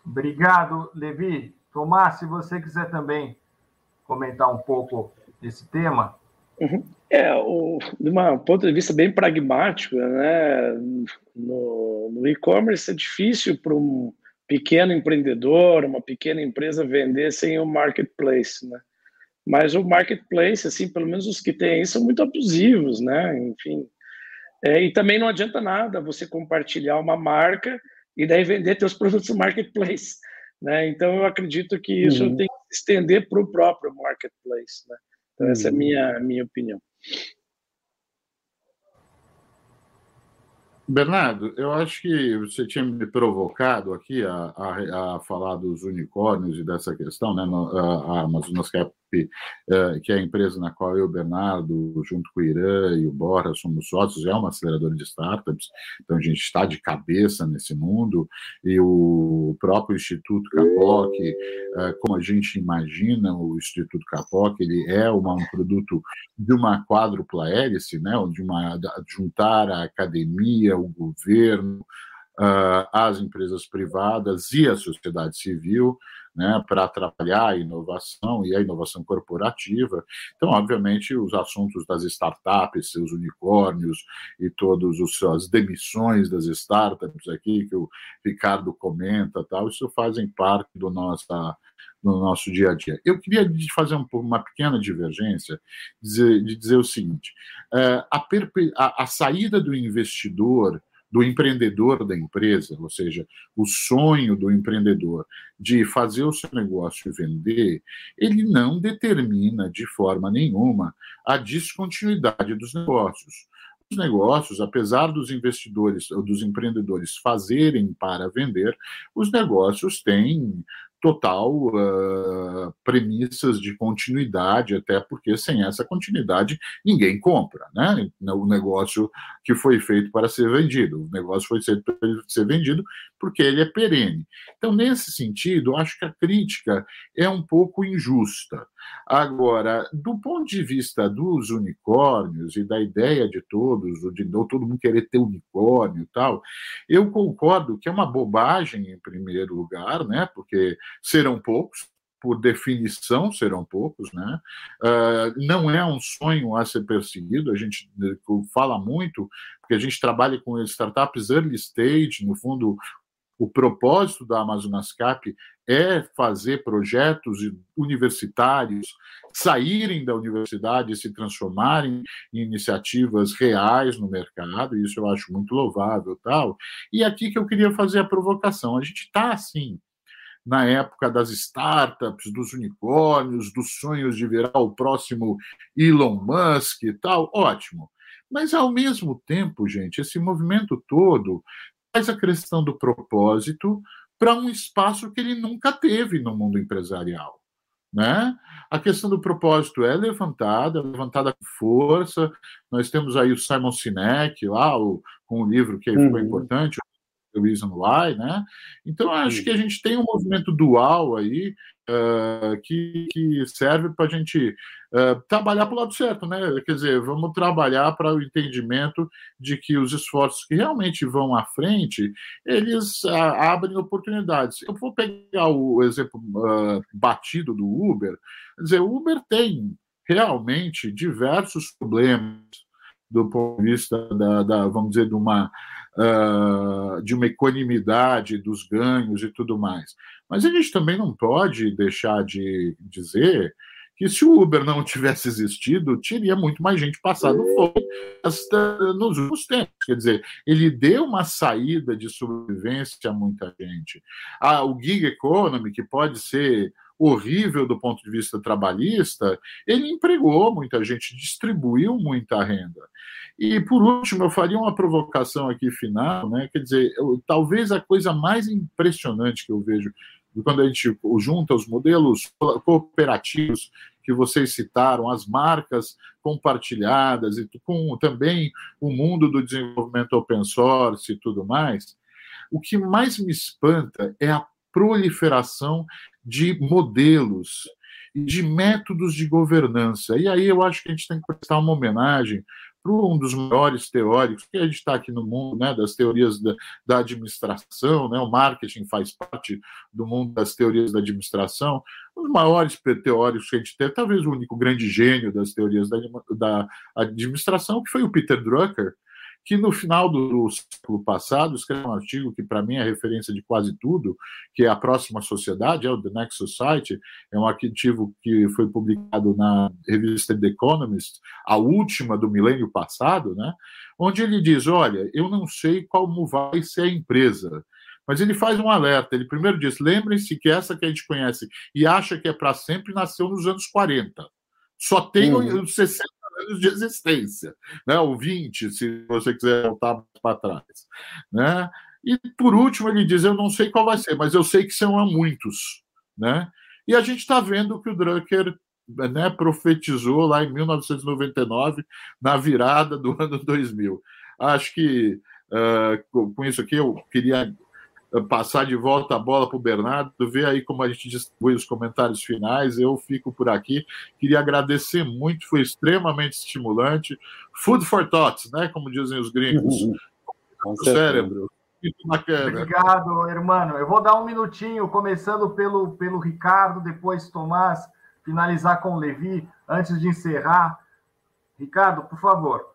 [SPEAKER 1] Obrigado, Levi. Tomás, se você quiser também comentar um pouco desse tema.
[SPEAKER 3] Uhum. É, o, de um ponto de vista bem pragmático, né? No, no e-commerce é difícil para um pequeno empreendedor, uma pequena empresa vender sem o marketplace, né? Mas o marketplace, assim, pelo menos os que tem aí, são muito abusivos, né? Enfim. É, e também não adianta nada você compartilhar uma marca e daí vender teus produtos no marketplace, né? Então eu acredito que isso uhum. tem que se estender para o próprio marketplace, né? Então essa é a uhum. minha minha opinião.
[SPEAKER 5] Bernardo, eu acho que você tinha me provocado aqui a, a, a falar dos unicórnios e dessa questão, né? A, a Amazonas Cap eh, que é a empresa na qual eu, Bernardo, junto com o Irã e o Borra somos sócios, é uma aceleradora de startups, então a gente está de cabeça nesse mundo, e o próprio Instituto Capoc, eh, como a gente imagina, o Instituto Capoc, ele é uma, um produto de uma quádrupla hélice, né, de uma, juntar a academia, o governo, as empresas privadas e a sociedade civil, né, para atrapalhar a inovação e a inovação corporativa. Então, obviamente, os assuntos das startups, seus unicórnios e todas as demissões das startups aqui que o Ricardo comenta, tal, isso fazem parte do nossa no nosso dia a dia. Eu queria fazer um, uma pequena divergência, dizer, de dizer o seguinte: é, a, a, a saída do investidor do empreendedor da empresa, ou seja, o sonho do empreendedor de fazer o seu negócio vender, ele não determina de forma nenhuma a descontinuidade dos negócios. Os negócios, apesar dos investidores, dos empreendedores fazerem para vender, os negócios têm total uh, premissas de continuidade, até porque sem essa continuidade ninguém compra, né? O negócio que foi feito para ser vendido, o negócio foi feito para ser vendido porque ele é perene. Então, nesse sentido, acho que a crítica é um pouco injusta. Agora, do ponto de vista dos unicórnios e da ideia de todos, de todo mundo querer ter unicórnio e tal, eu concordo que é uma bobagem, em primeiro lugar, né? Porque serão poucos, por definição serão poucos, né? Uh, não é um sonho a ser perseguido, a gente fala muito, porque a gente trabalha com startups early stage, no fundo, o propósito da Amazonas Cap é fazer projetos universitários saírem da universidade e se transformarem em iniciativas reais no mercado, isso eu acho muito louvável, tal. E aqui que eu queria fazer a provocação. A gente está assim, na época das startups, dos unicórnios, dos sonhos de virar o próximo Elon Musk e tal, ótimo. Mas, ao mesmo tempo, gente, esse movimento todo faz a questão do propósito para um espaço que ele nunca teve no mundo empresarial. Né? A questão do propósito é levantada, levantada com força. Nós temos aí o Simon Sinek lá, o, com o livro que uhum. ficou importante, The Reason Why, né? Então, acho que a gente tem um movimento dual aí uh, que, que, serve para a gente uh, trabalhar para o lado certo, né? Quer dizer, vamos trabalhar para o entendimento de que os esforços que realmente vão à frente, eles uh, abrem oportunidades. Eu vou pegar o exemplo batido do Uber, quer dizer, o Uber tem realmente diversos problemas do ponto de vista da, da vamos dizer, de uma uh, de uma equanimidade dos ganhos e tudo mais. Mas a gente também não pode deixar de dizer que se o Uber não tivesse existido, teria muito mais gente passando fome nos últimos tempos. Quer dizer, ele deu uma saída de sobrevivência a muita gente. Ah, o gig economy, que pode ser horrível do ponto de vista trabalhista, ele empregou muita gente, distribuiu muita renda. E, por último, eu faria uma provocação aqui final, né? quer dizer, eu, talvez a coisa mais impressionante que eu vejo quando a gente junta os modelos cooperativos que vocês citaram, as marcas compartilhadas e com também o mundo do desenvolvimento open source e tudo mais, o que mais me espanta é a proliferação de modelos e de métodos de governança. E aí eu acho que a gente tem que prestar uma homenagem para um dos maiores teóricos que a gente está aqui no mundo, né, das teorias da, da, administração, né, o marketing faz parte do mundo das teorias da administração, um dos maiores teóricos que a gente teve, talvez o único grande gênio das teorias da, da administração, que foi o Peter Drucker, que no final do século passado escreveu um artigo que para mim é referência de quase tudo, que é a próxima sociedade, é o The Next Society, é um artigo que foi publicado na revista The Economist, a última do milênio passado, né? Onde ele diz, olha, eu não sei como vai ser a empresa, mas ele faz um alerta. Ele primeiro diz: lembrem-se que essa que a gente conhece e acha que é para sempre nasceu nos anos 40. Só tem uhum. 60 anos de existência, né? ou 20, se você quiser voltar para trás. Né? E, por último, ele diz: Eu não sei qual vai ser, mas eu sei que são muitos. Né? E a gente está vendo que o Drucker né, profetizou lá em 1999, na virada do ano 2000. Acho que uh, com isso aqui eu queria passar de volta a bola para o Bernardo, ver aí como a gente distribui os comentários finais. Eu fico por aqui. Queria agradecer muito, foi extremamente estimulante. Food for thoughts, né? Como dizem os gringos. Uhum. Com o cérebro.
[SPEAKER 1] Obrigado, irmão. Eu vou dar um minutinho, começando pelo, pelo Ricardo, depois Tomás, finalizar com o Levi, antes de encerrar. Ricardo, por favor.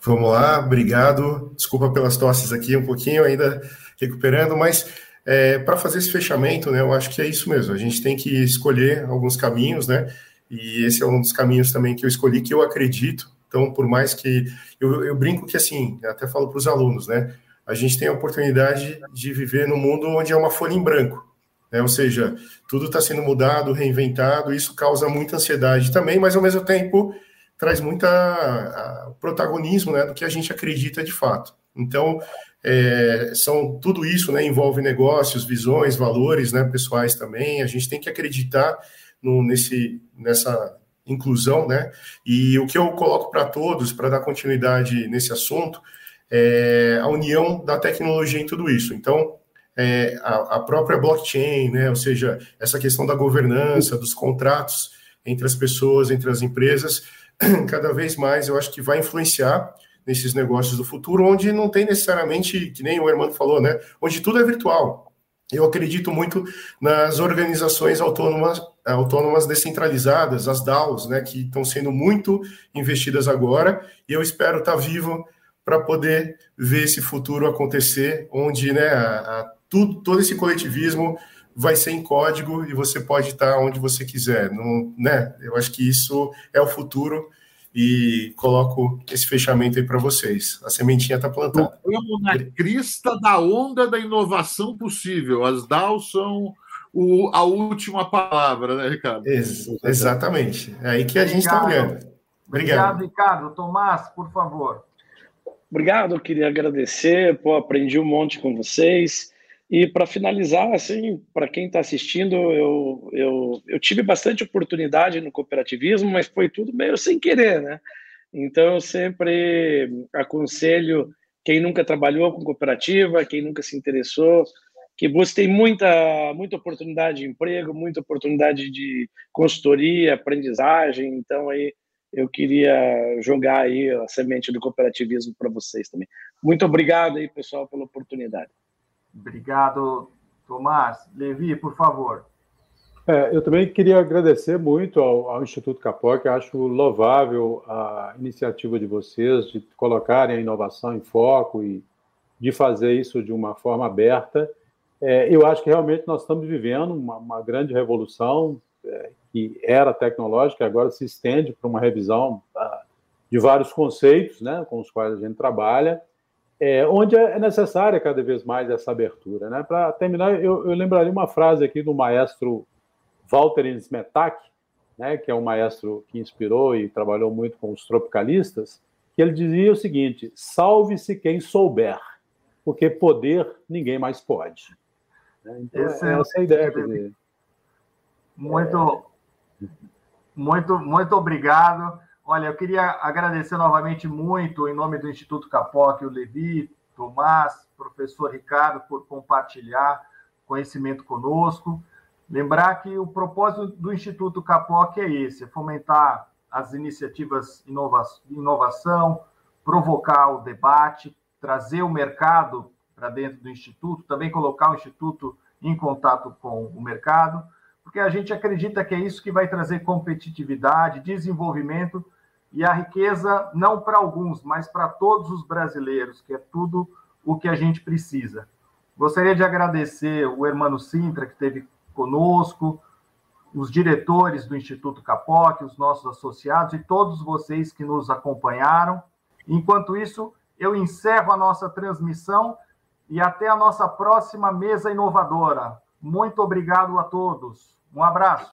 [SPEAKER 4] Vamos lá, obrigado. Desculpa pelas tosses aqui, um pouquinho ainda recuperando, mas é, para fazer esse fechamento, né, eu acho que é isso mesmo. A gente tem que escolher alguns caminhos, né? E esse é um dos caminhos também que eu escolhi, que eu acredito. Então, por mais que eu, eu brinco que assim, até falo para os alunos, né? A gente tem a oportunidade de viver num mundo onde é uma folha em branco. Né? Ou seja, tudo está sendo mudado, reinventado, isso causa muita ansiedade também, mas ao mesmo tempo traz muita protagonismo né, do que a gente acredita de fato. Então, é, são tudo isso né, envolve negócios, visões, valores né, pessoais também. A gente tem que acreditar no, nesse, nessa inclusão, né? E o que eu coloco para todos, para dar continuidade nesse assunto, é a união da tecnologia em tudo isso. Então, é, a, a, própria blockchain, né? Ou seja, essa questão da governança, dos contratos entre as pessoas, entre as empresas, cada vez mais eu acho que vai influenciar nesses negócios do futuro, onde não tem necessariamente, que nem o Hermano falou, né? Onde tudo é virtual. Eu acredito muito nas organizações autônomas, autônomas descentralizadas, as DAOs, né, que estão sendo muito investidas agora, e eu espero estar vivo para poder ver esse futuro acontecer, onde né, a, a, tudo, todo esse coletivismo vai ser em código e você pode estar onde você quiser. Não, né? Eu acho que isso é o futuro e coloco esse fechamento aí para vocês. A sementinha está plantada.
[SPEAKER 5] Estamos na crista da onda da inovação possível. As DAOs são o, a última palavra, né, Ricardo?
[SPEAKER 4] Ex exatamente. É aí que a gente está olhando.
[SPEAKER 1] Obrigado. Obrigado, Ricardo. Tomás, por favor.
[SPEAKER 3] Obrigado, eu queria agradecer. Pô, aprendi um monte com vocês. E para finalizar, assim, para quem está assistindo, eu, eu, eu tive bastante oportunidade no cooperativismo, mas foi tudo meio sem querer, né? Então, eu sempre aconselho quem nunca trabalhou com cooperativa, quem nunca se interessou, que busquem muita, muita oportunidade de emprego, muita oportunidade de consultoria, aprendizagem. Então, aí eu queria jogar aí a semente do cooperativismo para vocês também. Muito obrigado aí, pessoal, pela oportunidade.
[SPEAKER 1] Obrigado, Tomás. Levi, por favor.
[SPEAKER 2] É, eu também queria agradecer muito ao, ao Instituto Capoc, acho louvável a iniciativa de vocês de colocarem a inovação em foco e de fazer isso de uma forma aberta. É, eu acho que realmente nós estamos vivendo uma, uma grande revolução é, que era tecnológica, agora se estende para uma revisão uh, de vários conceitos né, com os quais a gente trabalha é, onde é necessária cada vez mais essa abertura. Né? Para terminar, eu, eu, lembraria uma frase aqui do maestro Walter Smetak, né, que é um maestro que inspirou e trabalhou muito com os tropicalistas, que ele dizia o seguinte: salve-se quem souber, porque poder ninguém mais pode. Né? Então, Esse é essa é a ideia. Quer
[SPEAKER 1] muito, muito, muito obrigado. Olha, eu queria agradecer novamente muito, em nome do Instituto Capoc, o Levi, Tomás, professor Ricardo, por compartilhar conhecimento conosco. Lembrar que o propósito do Instituto Capoc é esse: é fomentar as iniciativas de inovação, provocar o debate, trazer o mercado para dentro do Instituto, também colocar o Instituto em contato com o mercado, porque a gente acredita que é isso que vai trazer competitividade, desenvolvimento e a riqueza não para alguns, mas para todos os brasileiros, que é tudo o que a gente precisa. Gostaria de agradecer o Hermano Sintra, que esteve conosco, os diretores do Instituto Capoc, os nossos associados e todos vocês que nos acompanharam. Enquanto isso, eu encerro a nossa transmissão e até a nossa próxima mesa inovadora. Muito obrigado a todos. Um abraço.